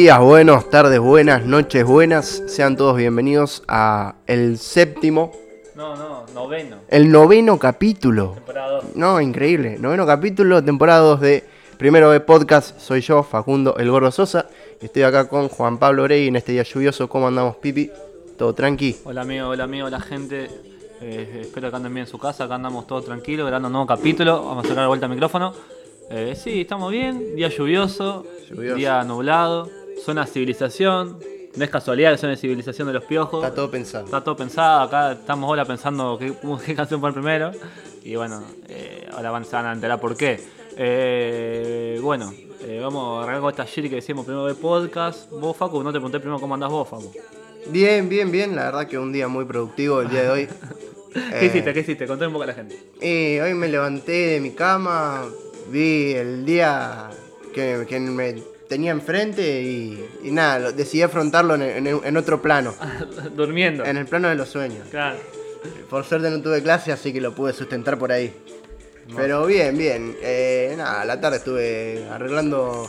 Días buenos, tardes buenas, noches buenas. Sean todos bienvenidos a el séptimo, No, no, noveno. el noveno capítulo. Temporada 2. No, increíble. Noveno capítulo, temporada 2 de Primero de Podcast. Soy yo, Facundo El Gordo Sosa. y Estoy acá con Juan Pablo Rey en este día lluvioso. ¿Cómo andamos, Pipi? ¿Todo tranqui? Hola amigo, hola amigo, hola gente. Eh, espero que anden bien en su casa, acá andamos todos tranquilos, grabando un nuevo capítulo. Vamos a sacar de vuelta el micrófono. Eh, sí, estamos bien. Día lluvioso, Lluvioso. día nublado. Zona civilización. No es casualidad que de civilización de los piojos. Está todo pensado. Está todo pensado, acá estamos ahora pensando qué, qué canción poner primero. Y bueno, eh, ahora van, se van a enterar por qué. Eh, bueno, eh, vamos a arrancar con esta shit que decíamos primero de podcast. Vos, Facu, no te pregunté primero cómo andás vos, Facu. Bien, bien, bien. La verdad que un día muy productivo el día de hoy. ¿Qué hiciste? ¿Qué hiciste? Contá un poco a la gente. Y hoy me levanté de mi cama, vi el día que, que me tenía enfrente y, y nada, lo- decidí afrontarlo en, en- en otro plano, Durmiendo. en el plano de los sueños. Claro. Por suerte no tuve clase, así que lo pude sustentar por ahí. Pero bien, bien. Eh, nada, a la tarde estuve arreglando...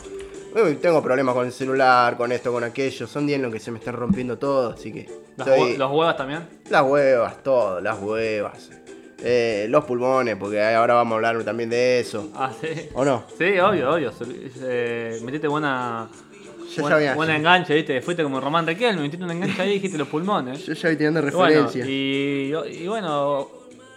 Uy, tengo problemas con el celular, con esto, con aquello. Son días en los que se me están rompiendo todo, así que... ¿Los, estoy- hue- los huevas también? Las huevas, todo, las huevas. Eh, los pulmones, porque ahora vamos a hablar también de eso. Ah, sí. ¿O no? Sí, obvio, obvio. Eh, metiste buena. Yo ya buena, había- buena enganche, ¿viste? Fuiste como Román Requel, me metiste un enganche ahí y dijiste los pulmones. Yo ya voy teniendo Y bueno, referencia. y, y bueno,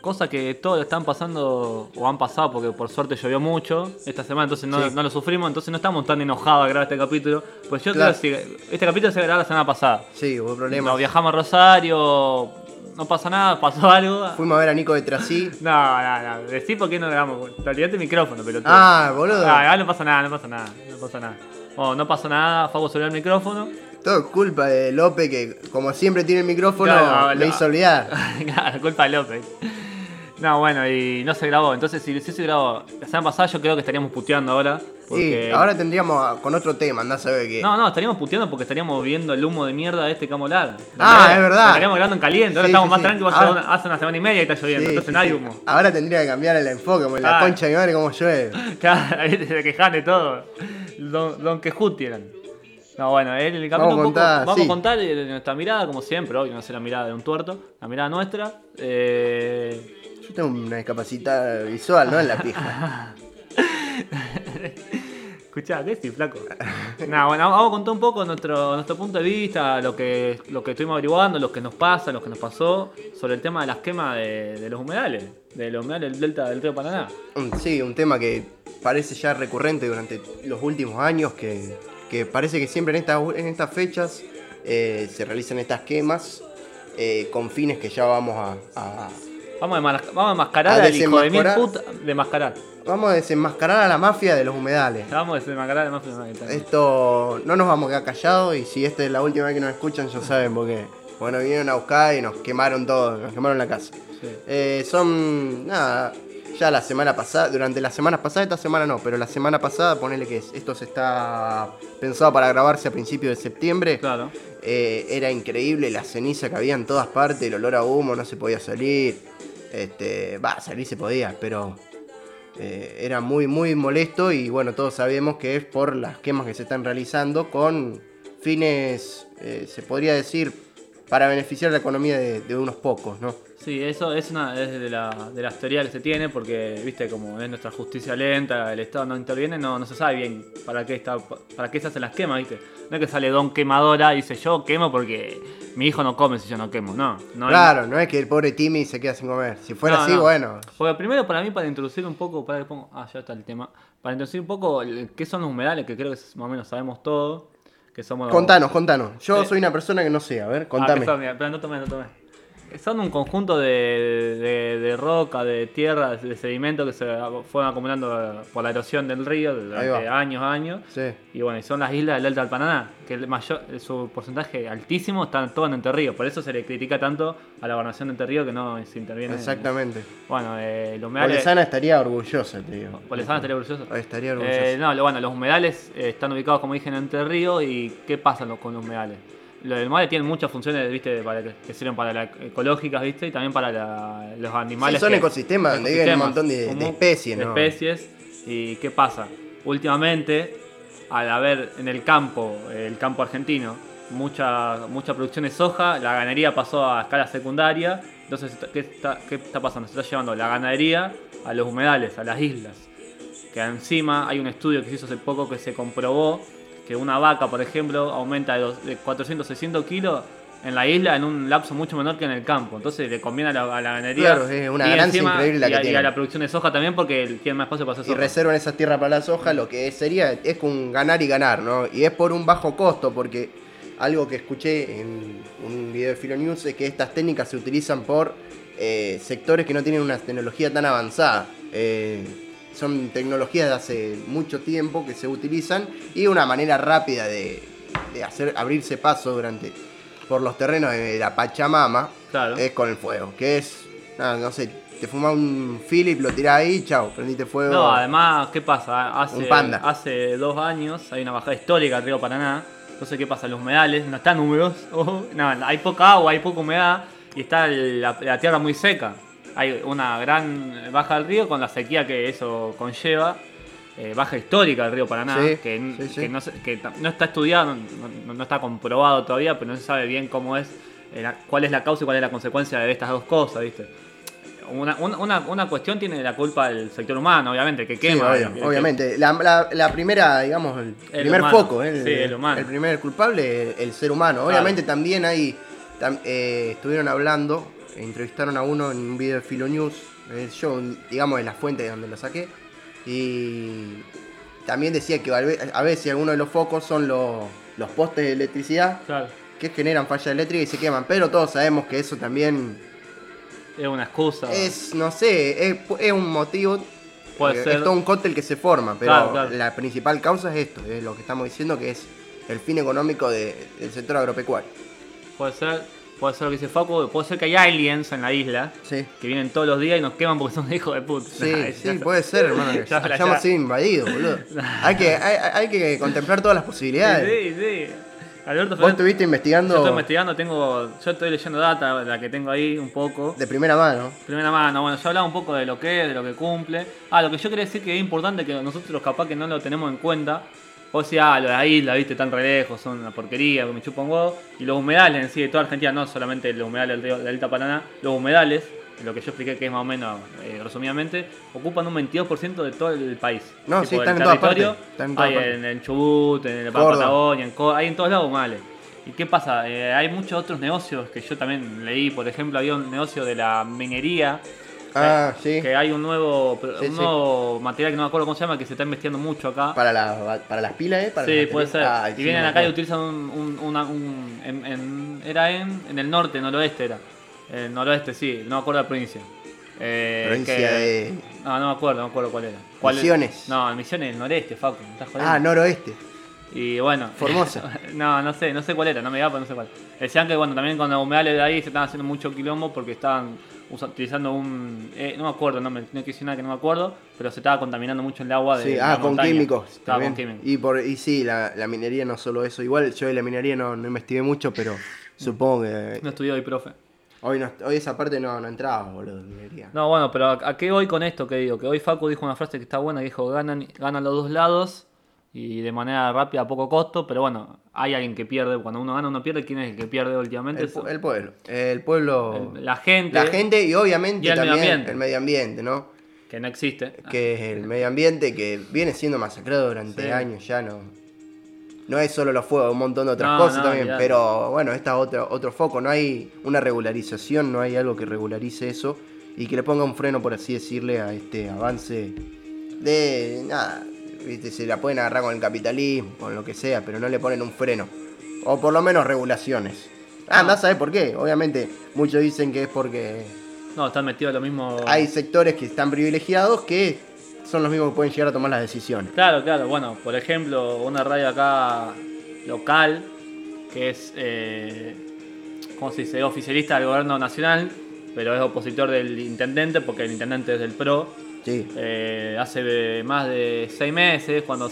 cosas que todos están pasando o han pasado porque por suerte llovió mucho esta semana, entonces no, Sí. no lo sufrimos, entonces no estamos tan enojados a grabar este capítulo. Pues yo Claro. creo que si- este capítulo se grabó la semana pasada. Sí, hubo problemas. Nos viajamos a Rosario, no pasa nada, pasó algo. Fuimos a ver a Nico de Trasí. No, no, no, decí por qué no grabamos. Te olvidaste el micrófono, pero Ah, boludo. Ah, no pasa nada, no pasa nada, no pasa nada. Oh, no pasó nada, Fago subió el micrófono. Todo es culpa de Lope, que como siempre tiene el micrófono, Claro, me no. hizo olvidar. Claro, culpa de López. No, bueno, y no se grabó. Entonces, si sí se grabó la semana pasada, yo creo que estaríamos puteando ahora. Porque... Sí, ahora tendríamos con otro tema, andás a ver qué. No, no, estaríamos puteando porque estaríamos viendo el humo de mierda de este que hablar. Ah, es verdad. Estaríamos grabando en caliente, ahora Sí, estamos sí, más tranquilos. Ahora- Hace, una, semana y media y está lloviendo, entonces no hay humo. Ahora tendría que cambiar el enfoque, como la Ah. concha de mi madre, como llueve. Claro, ahí se quejan de todo. Don, don Quejuti eran. No, bueno, él, el capítulo Vamos un poco- contar, vamos sí. a contar eh, nuestra mirada, como siempre, obvio, no sé la mirada de un tuerto, la mirada nuestra. Eh, Yo tengo una discapacidad visual, ¿no? En la pija. Escuchá, ¿qué sí, flaco? Nada, bueno, vamos a contar un poco nuestro, nuestro punto de vista, lo que, lo que estuvimos averiguando, lo que nos pasa, lo que nos pasó sobre el tema de las quemas de, de los humedales, de los humedales del delta del río Paraná. Sí, un tema que parece ya recurrente durante los últimos años, que, que parece que siempre en estas, en estas fechas eh, se realizan estas quemas eh, con fines que ya vamos a, a- Vamos a, vamos a al hijo de mil puta. Demascarar. Vamos a desenmascarar a la mafia de los humedales. Vamos a desenmascarar además de Esto no nos vamos a quedar callados y si esta es la última vez que nos escuchan ya saben por qué. Bueno, vinieron a buscar y nos quemaron todo, nos quemaron la casa. Sí. Eh, son, nada, ya la semana pasada, durante la semana pasada, esta semana no, pero la semana pasada, ponele que es- esto se está pensado para grabarse a principios de septiembre. Claro. Eh, era increíble la ceniza que había en todas partes, el olor a humo, no se podía salir. Este, va, salir se podía, pero eh, era muy, muy molesto y bueno, todos sabemos que es por las quemas que se están realizando con fines, eh, se podría decir, para beneficiar la economía de, de unos pocos, ¿no? Sí, eso es una es de, la, de las teorías que se tiene, porque, viste, como es nuestra justicia lenta, el Estado no interviene, no, no se sabe bien para qué está, para qué se hacen las quemas, viste. No es que sale don quemadora y dice yo quemo porque mi hijo no come si yo no quemo, no. no hay- claro, no es que el pobre Timmy se queda sin comer. Si fuera No, así, no. bueno. Porque primero para mí, para introducir un poco, para que pongo, ah, ya está el tema, para introducir un poco qué son los humedales, que creo que más o menos sabemos todo, que somos... Contanos, contanos. Yo soy una persona que no sé, a ver, Ah, contame. mira, pero no tomé, no tomé. Son un conjunto de, de, de roca, de tierra, de sedimento que se fueron acumulando por la erosión del río durante años, años. Sí. Y bueno, y son las islas del Delta del Paraná, que el mayor, su porcentaje altísimo están todo en Entre Ríos. Por eso se le critica tanto a la gobernación de Entre Ríos que no se interviene. Exactamente. Bueno, eh, los humedales. Polesana estaría orgullosa, te digo. Polesana estaría orgulloso. Estaría orgullosa. Eh, no, lo- bueno, los humedales eh, están ubicados, como dije, en Entre Ríos. ¿Y qué pasa con los humedales? Los humedales tienen muchas funciones, ¿viste? Para que, que sirven para las ecológicas, ¿viste? Y también para la- los animales. Sí, son que- ecosistemas donde viven un montón de- de especies, de ¿no? especies. ¿Y qué pasa? Últimamente al haber en el campo, el campo argentino, mucha, mucha producción de soja, la ganadería pasó a escala secundaria. Entonces, ¿qué está, ¿qué está pasando? Se está llevando la ganadería a los humedales, a las islas. Que encima hay un estudio que se hizo hace poco que se comprobó que una vaca, por ejemplo, aumenta de, de 400 600 kilos en la isla en un lapso mucho menor que en el campo. Entonces le conviene a la, a la ganadería. Claro, es una y ganancia encima- increíble la y que a, y a tienen. la producción de soja también porque tiene más espacio para hacer y soja. reservan esas tierras para la soja, lo que sería es un ganar y ganar, ¿no? Y es por un bajo costo, porque algo que escuché en un video de Filonews es que estas técnicas se utilizan por eh, sectores que no tienen una tecnología tan avanzada. Eh, son tecnologías de hace mucho tiempo que se utilizan y una manera rápida de, de hacer abrirse paso durante por los terrenos de la Pachamama Claro. es con el fuego, que es, no sé, te fuma un Philip, lo tirás ahí, chao, prendiste fuego. No, además, ¿qué pasa? Hace, Un panda. hace dos años hay una bajada histórica del río Paraná. Entonces, ¿qué pasa? Los humedales no están húmedos. oh, no, hay poca agua, hay poca humedad y está la, la tierra muy seca. Hay una gran baja del río con la sequía que eso conlleva. eh, baja histórica del río Paraná, Sí, que, sí, sí. que no, que está estudiado, no, está comprobado todavía, pero no se sabe bien cómo es, eh, cuál es la causa y cuál es la consecuencia de estas dos cosas, ¿viste? Una, una, una- una cuestión tiene la culpa el sector humano, obviamente, que quema. obvio, que- obviamente. La, la- la primera, digamos, el, El primer humano. foco, ¿eh? el, Sí, el humano. el primer culpable, el, el ser humano. Obviamente también hay, tam- eh, estuvieron hablando, entrevistaron a uno en un video de Filo News, eh, yo, digamos, de la fuente de donde lo saqué, y también decía que a ve- a veces algunos de los focos son los, los postes de electricidad Claro, que generan falla eléctrica y se queman, pero todos sabemos que eso también es una excusa. es, no sé, es, es un motivo Puede eh, ser. Es todo un cóctel que se forma, pero Claro, claro. la principal causa es esto, es lo que estamos diciendo que es el fin económico de- del sector agropecuario. Puede ser, puede ser lo que dice Facu, puede ser que hay aliens en la isla Sí, que vienen todos los días y nos queman porque son hijos de puta. sí, Nah, sí, puede ser, hermano. que Ya hayamos sido invadidos, boludo. Hay que, hay, hay que contemplar todas las posibilidades. Sí, sí. Alberto Vos estuviste investigando yo estoy investigando, tengo, yo estoy leyendo data, la que tengo ahí un poco. de primera mano. Primera mano, bueno, yo hablaba un poco de lo que es, de lo que cumple. Ah, lo que yo quería decir que es importante que nosotros capaz que no lo tenemos en cuenta. O sea, lo de la isla, viste, tan re lejos, son una porquería, que me chupa un huevo. Y los humedales en sí de toda Argentina, no solamente los humedales del río del Delta Paraná, los humedales, lo que yo expliqué que es más o menos eh, resumidamente, ocupan un 22% de todo el país. No, Tipo, sí, están en todas territorio, partes, están en todas hay partes. en, en Chubut, en el Córdoba. Patagonia, en Co- hay en todos lados humedales. ¿Y qué pasa? Eh, hay muchos otros negocios que yo también leí, por ejemplo, había un negocio de la minería, Ah, sí. que hay un nuevo, Sí, un sí. nuevo material que no me acuerdo cómo se llama, que se está investigando mucho acá. Para, la- para las pilas, ¿eh? Para sí, puede ser. y vienen acá y utilizan un, un- una- un- en- en- era en, en el norte, noroeste era. El noroeste, sí, no me acuerdo la provincia. Eh, Provincia que- de. No, no me acuerdo, no me acuerdo cuál era. ¿Cuál Misiones. No, Misiones del noreste, Facu, ¿me estás jodiendo? Ah, noroeste. Y bueno. Formosa. no, no sé, no sé cuál era, no me pero no sé cuál. Decían que bueno, también con los humedales de ahí se estaban haciendo mucho quilombo porque estaban utilizando un. eh, no me acuerdo, no me no decir nada que no me acuerdo, pero se estaba contaminando mucho el agua de. Sí, la ah, con químicos. Estaba con químicos. Y, por, y sí, la, la minería no solo eso. Igual yo de la minería no, no investigué mucho, pero supongo que No estudió hoy, profe. hoy, no, hoy esa parte no, no entraba, boludo, minería. No, bueno, pero ¿a, a qué voy con esto que digo? Que hoy Facu dijo una frase que está buena, que dijo, ganan, ganan los dos lados y de manera rápida, a poco costo, pero bueno, hay alguien que pierde, cuando uno gana, uno pierde, ¿quién es el que pierde últimamente? El, pu- el pueblo. El pueblo. El- la gente, la gente y obviamente y el medio también ambiente. el medio ambiente, ¿no? que no existe. Que es el medio ambiente que viene siendo masacrado durante Sí. años ya, no. No es solo los fuegos, un montón de otras No, cosas no, también, pero bueno, esta es otro, otro foco, no hay una regularización, no hay algo que regularice eso y que le ponga un freno, por así decirle, a este avance de nada, viste, se la pueden agarrar con el capitalismo, con lo que sea, pero no le ponen un freno, o por lo menos regulaciones. Ah, andás a saber por qué, obviamente muchos dicen que es porque No, están metidos lo mismo. hay sectores que están privilegiados que son los mismos que pueden llegar a tomar las decisiones. Claro, claro. Bueno, por ejemplo, una radio acá local que es, eh, ¿cómo se dice? Oficialista del gobierno nacional, pero es opositor del intendente porque el intendente es del PRO. Sí. Eh, hace más de seis meses, cuando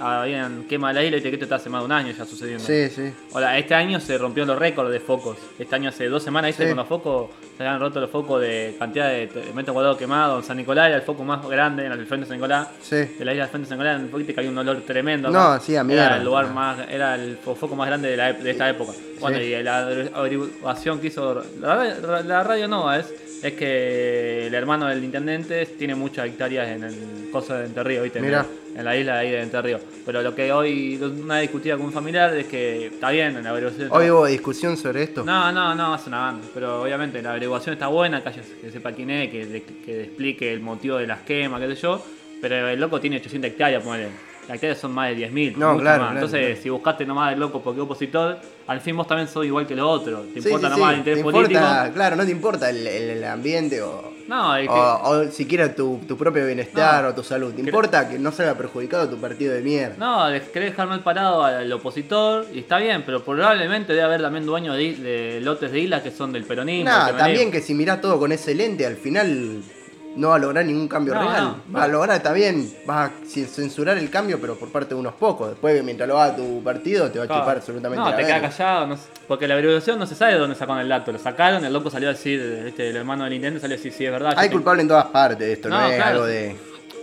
habían quema la isla y te esto está hace más de un año ya sucediendo. Sí, sí. Ahora, este año se rompió los récords de focos. Este año hace dos semanas, ¿viste? Sí. Con los focos, se habían roto los focos de cantidad de metros cuadrados quemados. En San Nicolás era el foco más grande en el frente de San Nicolás. Sí. De la isla del frente de San Nicolás, un poquito que había un olor tremendo. No, sí, a mierda. Era el lugar más, era el fo- foco más grande de, la, de esta época. Bueno, y la averiguación que hizo la, la radio Nova es, es que el hermano del intendente tiene muchas hectáreas en el coso de Entre ¿viste? En Mirá. en la isla de ahí de Entre Ríos. Pero lo que hoy, una discutida con un familiar es que está bien en la averiguación. Hoy hubo discusión sobre esto. No, no, no, es una banda. Pero obviamente la averiguación está buena, que, haya- que sepa quién es, que, que explique el motivo de las quemas, qué sé yo. Pero el loco tiene 800 hectáreas, ponele. Las hectáreas son más de 10.000. No, claro, Entonces, claro. si buscaste nomás del loco porque opositor, al fin vos también sos igual que los otros. Te Sí, importa sí, nomás sí. el interés Te político. importa, claro, no te importa el, el- el ambiente o, No, que- o, o siquiera tu, tu propio bienestar No. o tu salud. Te importa que no salga perjudicado tu partido de mierda. No, querés dejar mal parado al opositor y está bien, pero probablemente debe haber también dueños de, de lotes de islas que son del peronismo. Peronismo. también que si mirás todo con ese lente, al final no va a lograr ningún cambio No, real. no, va a lograr, está bien, vas a censurar el cambio, pero por parte de unos pocos. Después, mientras lo haga tu partido, te va a chupar absolutamente No, la te quedas verga. callado, no sé, porque la averiguación no se sabe de dónde sacaron el dato. Lo sacaron, el loco salió a decir, este, el hermano del intendente salió a decir, sí, es verdad. Hay culpable en todas partes de esto, no, No, es claro. algo de,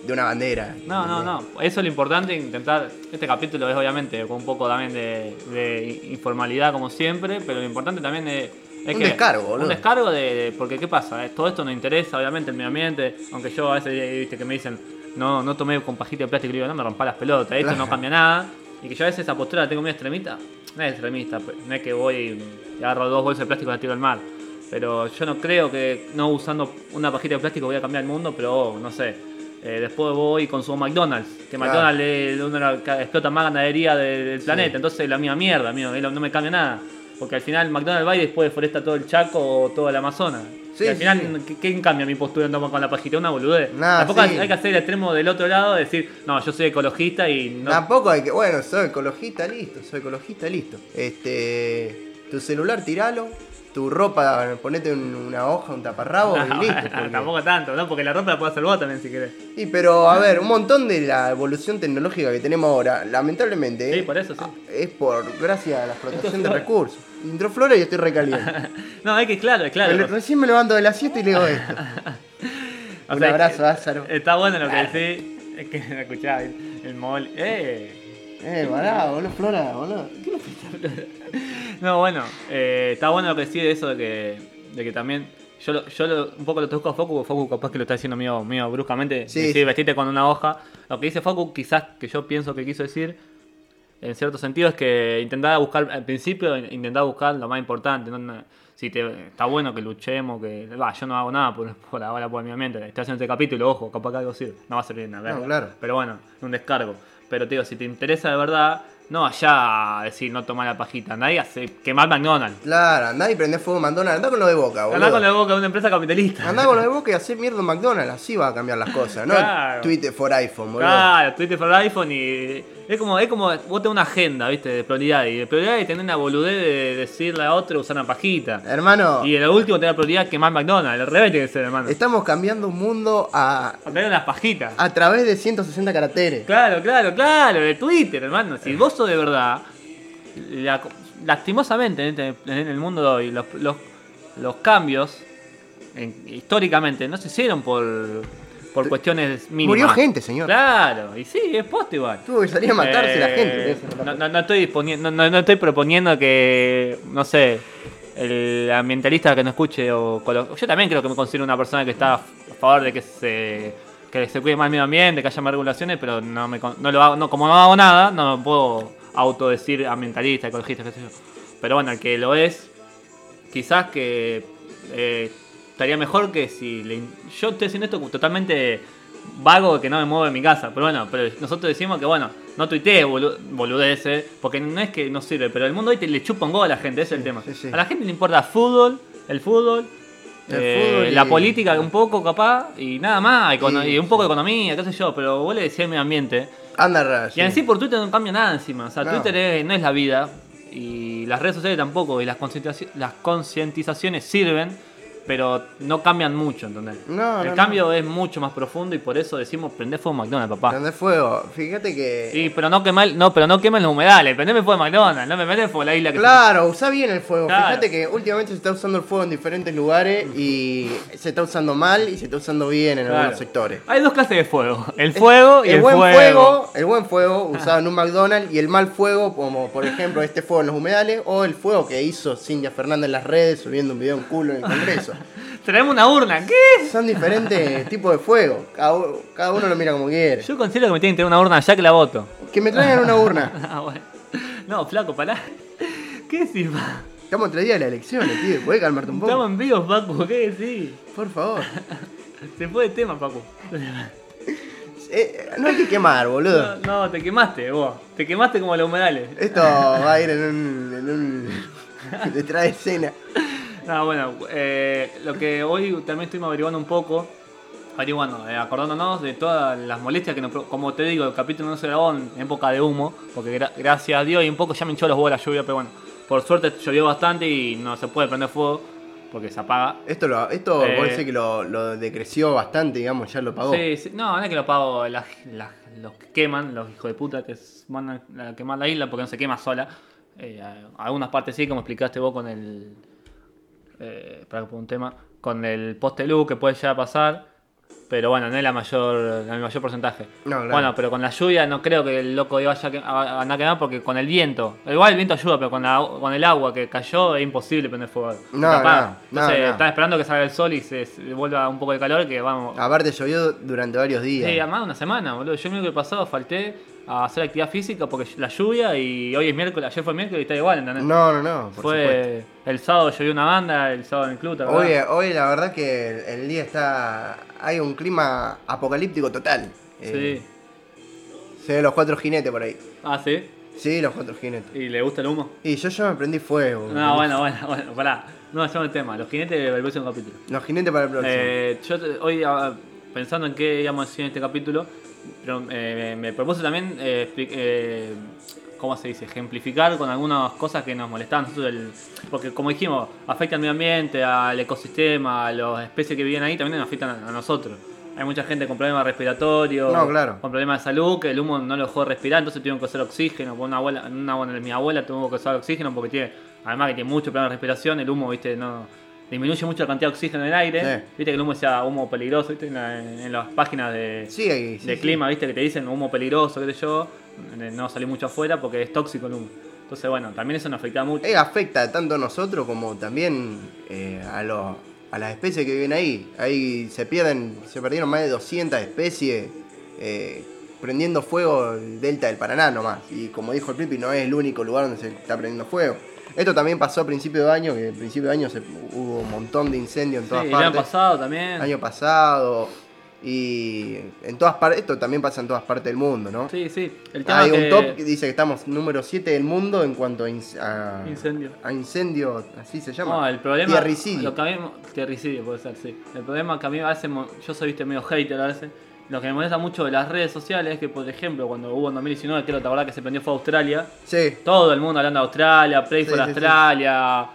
de una bandera. No, no, no. Eso es lo importante, intentar. Este capítulo es obviamente con un poco también de, de informalidad, como siempre, pero lo importante también es. Es Un que- descargo, boludo. Un descargo de, de- Porque, ¿qué pasa? Eh, Todo esto nos interesa, obviamente, el medio ambiente. Aunque yo a veces, eh, viste, que me dicen, no, no tomé con pajita de plástico, y digo, no me rompa las pelotas, esto Claro. no cambia nada. Y que yo a veces esa postura la tengo muy extremista. No es extremista, no es que voy y agarro dos bolsas de plástico y las tiro al mar. Pero yo no creo que no usando una pajita de plástico voy a cambiar el mundo, pero oh, no sé. Eh, después voy y consumo McDonald's, que Claro. McDonald's es una de las que explota más ganadería del, planeta, entonces la misma mierda, amigo, no me cambia nada. Porque al final McDonald's va y después deforesta todo el Chaco o toda el Amazonas. Sí, y al final, sí. ¿qué- ¿quién cambia mi postura en con la pajita? Una boludez. Nah, Tampoco sí. hay que hacer el extremo del otro lado, decir, no, yo soy ecologista y no. Tampoco hay que, bueno, soy ecologista, listo, soy ecologista, listo. Este, tu celular tiralo, tu ropa ponete un- una hoja, un taparrabo No, y listo. porque- tampoco tanto, ¿no? Porque la ropa la puedes hacer vos también si querés. Y pero a ver, un montón de la evolución tecnológica que tenemos ahora, lamentablemente, Sí, por eso, sí. es por gracias a la explotación de recursos. Introflora y estoy recaliente. No, es que claro, claro. Me- Recién me levanto de la siesta y leo esto. O Un sea, abrazo, Lázaro. Está bueno lo que decís. Es que me escuchaba el mol. ¡Eh! Eh, pará, boludo, Flora, boludo. No, bueno, eh, está bueno lo que decís de eso de que, de que también. Yo, lo- yo lo- un poco lo toco a Focu, Focu capaz que lo está diciendo mío, mío bruscamente. Sí, decir, sí. vestirte con una hoja. Lo que dice Focu, quizás que yo pienso que quiso decir, en cierto sentido, es que intentaba buscar, al principio, intentaba buscar lo más importante. ¿no? No- Si te, está bueno que luchemos, que. Va, yo no hago nada por, por ahora por mi mente. Estoy haciendo este capítulo, ojo, capaz que algo sirve. No va a servir nada. No, claro. Pero bueno, un descargo. Pero te digo, si te interesa de verdad, no allá a decir no tomar la pajita. Nadie hace quemar McDonald's. Claro, andá y prendés fuego McDonald's, andá con lo de boca, boludo. Andá con la boca de una empresa capitalista. Andá con lo de boca y hacé mierda McDonald's, así va a cambiar las cosas, ¿no? Claro. Twitter for iPhone, boludo. Claro, Twitter for iPhone y. Es como, es como vos tenés una agenda, viste, de prioridad. Y de prioridad es tener una boludez de decirle a otro usar una pajita. Hermano, Y en lo último tener prioridad quemar McDonald's. Al revés tiene que ser, hermano. estamos cambiando un mundo a, A tener unas pajitas. a través de 160 caracteres. Claro, claro, claro, de Twitter, hermano. Si vos sos de verdad, la- lastimosamente en, este- en el mundo de hoy, los, los, los cambios en- históricamente no se hicieron por, por cuestiones mínimas. Murió gente, señor. Claro, y sí, es posto igual. Tuvo que salir a matarse la Eh, gente. no No, estoy no, no estoy proponiendo que, no sé, el ambientalista que no escuche o yo también creo que me considero una persona que está a favor de que se que se cuide más el medio ambiente, que haya más regulaciones, pero no me no lo hago, no, como no hago nada, no me puedo autodecir ambientalista, ecologista, qué sé yo. Pero bueno, el que lo es, quizás que eh, estaría mejor que si le yo estoy haciendo esto totalmente vago que no me muevo de mi casa, pero bueno, pero nosotros decimos que bueno, no tuitees bolu- boludeces, porque no es que no sirve, pero el mundo hoy te le chupa un go a la gente, ese es el tema. sí, sí. A la gente le importa fútbol, el fútbol, El eh, fútbol y- la política un poco capaz, y nada más, Y- y, un poco de economía, qué sé yo, pero vos le decís al medio ambiente. Anda raro. Y en sí por Twitter no cambia nada encima. O sea, No. Twitter es- no es la vida. Y las redes sociales tampoco. Y las concientizaciones sirven. Pero no cambian mucho, ¿entendés? No, el no, cambio es mucho más profundo y por eso decimos prende fuego McDonald's, papá. Prende fuego. Fíjate que. Sí, pero no quemen, no, pero no quemen los humedales, prendeme fuego McDonald's, no me metes fuego la isla que Claro, usa bien el fuego. Claro. Fíjate que últimamente se está usando el fuego en diferentes lugares y se está usando mal y se está usando bien en Claro. algunos sectores. Hay dos clases de fuego, el fuego y el, buen fuego. fuego, el buen fuego usado en un McDonald's y el mal fuego, como por ejemplo este fuego en los humedales, o el fuego que hizo Cintia Fernández en las redes subiendo un video en culo en el Congreso. Traemos una urna, ¿qué? Son diferentes tipos de fuego, cada, uno lo mira como quiere. Yo considero que me tienen que tener una urna ya que la voto. Que me traigan una urna. Ah, bueno. No, flaco, pará. ¿Qué decís, pa? Estamos tres días de las elecciones, tío. ¿Puedes calmarte un Estamos poco? en vivo, Paco, ¿qué decís? Por favor. Se fue de tema, Paco. Eh, no hay que quemar, boludo. No, no, te quemaste vos. Te quemaste como los humedales. Esto va a ir en un. En un detrás de escena. No, bueno, eh, lo que hoy también estuvimos averiguando un poco, averiguando, eh, acordándonos de todas las molestias que nos, como te digo, el capítulo no se grabó en época de humo, porque gra- gracias a Dios y un poco ya me hinchó los huevos la lluvia, pero bueno, por suerte llovió bastante y no se puede prender fuego porque se apaga. Esto, lo, esto Eh. vos decís que lo, lo decreció bastante, digamos, ya lo pagó. Sí, sí, no, no es que lo pago las- las- los que queman, los hijos de puta que mandan a quemar la isla porque no se quema sola. Eh, algunas partes sí, como explicaste vos con el. Eh, para un tema, con el poste luz que puede llegar a pasar. Pero bueno, no es la mayor, el mayor porcentaje. No, claro. Bueno, pero con la lluvia no creo que el loco vaya a andar a quemar porque con el viento, igual el viento ayuda, pero con, la- con el agua que cayó es imposible prender fuego. No, no, no, Entonces no. están esperando que salga el sol y se, se vuelva un poco de calor que vamos, Aparte llovió durante varios días. Sí, además una semana, boludo. Yo el que pasado falté a hacer actividad física porque la lluvia y hoy es miércoles, ayer fue miércoles y está igual, ¿entendés? no, no, no, por supuesto. fue el sábado llovió una banda, el sábado en el club. Hoy, hoy la verdad que el, el día está... Hay un clima apocalíptico total. Eh, Sí. Se ven los cuatro jinetes por ahí. Ah, sí. Sí, los cuatro jinetes. ¿Y le gusta el humo? Y yo ya me prendí fuego. No, bueno, bueno, bueno, pará. No, ya el tema. Los jinetes del próximo capítulo. Los jinetes para el próximo. Eh, yo hoy, pensando en qué íbamos a decir en este capítulo, pero, eh, me, propuse también, eh, eh, ¿cómo se dice? Ejemplificar con algunas cosas que nos molestaban. porque, como dijimos, afecta al medio ambiente, al ecosistema, a las especies que viven ahí, también nos afectan a, nosotros. Hay mucha gente con problemas respiratorios, No, claro. con problemas de salud, que el humo no lo dejó respirar, entonces tuvieron que usar oxígeno. Una abuela, una, mi abuela tuvo que usar oxígeno porque tiene, además que tiene mucho problema de respiración, el humo, viste, no disminuye mucho la cantidad de oxígeno en el aire. Sí. Viste que el humo sea humo peligroso, viste, en, la- en las páginas de, sí, ahí, sí, de clima, viste, que te dicen humo peligroso, qué sé yo, no salir mucho afuera porque es tóxico el humo. Entonces, bueno, también eso nos afecta mucho. Eh, afecta tanto a nosotros como también eh, a, los- a las especies que viven ahí. Ahí se pierden, se perdieron más de 200 especies eh, prendiendo fuego el delta del Paraná nomás. Y como dijo el Pipi, no es el único lugar donde se está prendiendo fuego. Esto también pasó a principio de año, que a principio de año se, hubo un montón de incendios en Sí, todas el año partes. pasado también. año pasado. Y en todas partes, esto también pasa en todas partes del mundo, ¿no? Sí, sí. El tema Hay que... un top que dice que estamos número 7 del mundo en cuanto a, ins- a- Incendio. a incendio, así se llama. No, el problema. Tierricidio. Lo que a mí, tierricidio puede ser, sí. El problema que a mí a veces. Yo soy, viste, medio hater a veces. Lo que me molesta mucho de las redes sociales es que, por ejemplo, cuando hubo en 2019, creo, ¿te acordás que se prendió fue Australia? Sí, Todo el mundo hablando de Australia, Play Sí, for sí, sí. Australia,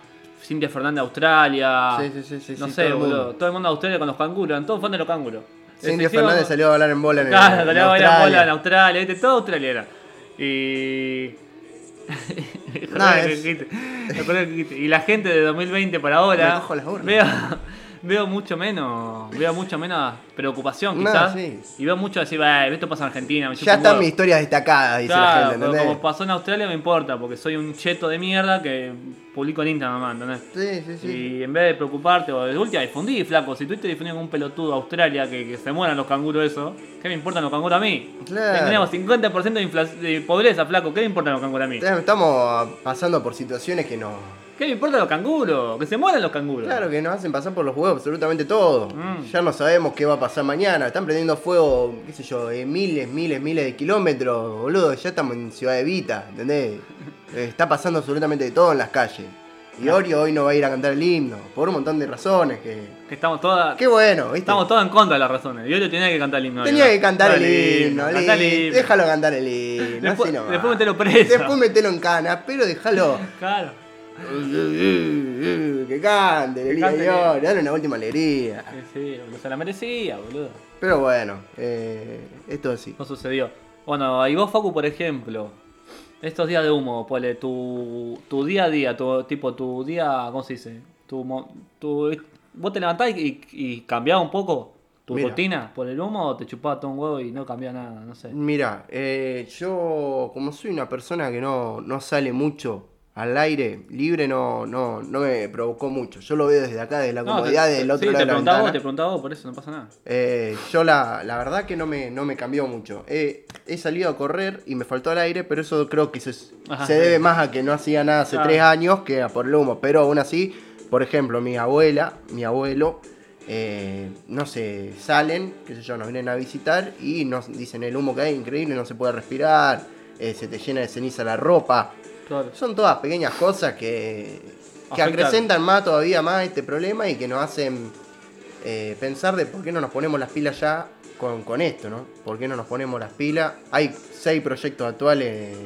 Cintia Fernández de Australia. Sí, sí, sí, sí, No sé, todo boludo. mundo. Todo el mundo de Australia con los canguros, eran todos fan de los canguros. Cintia Fernández salió a hablar en bola en, el- Claro, en salió a bailar Australia. bola en Australia, viste, todo Australia era. Y. No, es- y la gente de 2020 para ahora. Me cojo las urnas. Veo, veo mucho menos. Veo mucho menos preocupación, No, quizás. sí. Y veo mucho decir, "Bah, esto pasa en Argentina. Me Ya están huevo". mis historias destacadas, dice Claro, la gente, ¿entendés? como pasó en Australia me importa, porque soy un cheto de mierda que publico en Instagram, ¿entendés? Sí, sí, sí. Y en vez de preocuparte, o de última difundí, flaco. Si tú te difundís con un pelotudo de Australia que, que se mueran los canguros, eso, ¿qué me importan los canguros a mí? Claro. Tenemos 50% de, de pobreza, flaco. ¿Qué me importan los canguros a mí? Estamos pasando por situaciones que nos. ¿Qué me importan los canguros? Que se mueran los canguros. Claro, que nos hacen pasar por los huevos absolutamente todo. Mm. Ya no sabemos qué va a pasar mañana. Están prendiendo fuego, qué sé yo, de miles, miles, miles de kilómetros, boludo. Ya estamos en Ciudad de Vita, ¿entendés? Eh, Está pasando absolutamente de todo en las calles. Y Orio hoy no va a ir a cantar el himno, por un montón de razones que... Que estamos todas. Qué bueno, ¿viste? Estamos todos en contra de las razones. Y hoy tenía que cantar el himno. Tenía que cantar el himno, el déjalo cantar el himno. Después- así nomás. después metelo preso. Después metelo en cana, pero déjalo. Claro. Que cante, llore, dale una última alegría. Sí, sí, se la merecía, boludo. Pero bueno, eh, esto sí. No sucedió. Bueno, y vos, Facu, por ejemplo, estos días de humo, ponle tu, tu día a día, tu, tipo tu día, ¿cómo se dice? Tu, tu, vos te levantás y, y cambiabas un poco tu Mira. rutina por el humo o te chupaba todo un huevo y no cambiaba nada, no sé. Mira, eh, yo como soy una persona que no, no sale mucho al aire libre, no, no, no me provocó mucho. Yo lo veo desde acá, desde la No, comodidad te- del otro sí, lado te de la preguntaba ventana. te preguntaba vos, por eso no pasa nada. Eh, yo la, la verdad que no me, no me cambió mucho. Eh, he salido a correr y me faltó el aire, pero eso creo que se, Ajá. se debe más a que no hacía nada hace tres años que a por el humo. Pero aún así, por ejemplo, mi abuela, mi abuelo, eh, no sé, salen, qué sé yo, nos vienen a visitar y nos dicen el humo que hay increíble, no se puede respirar, eh, se te llena de ceniza la ropa. Claro. Son todas pequeñas cosas que, que acrecentan más todavía más este problema y que nos hacen eh, pensar de por qué no nos ponemos las pilas ya con, con esto, ¿no? ¿Por qué no nos ponemos las pilas? Hay seis proyectos actuales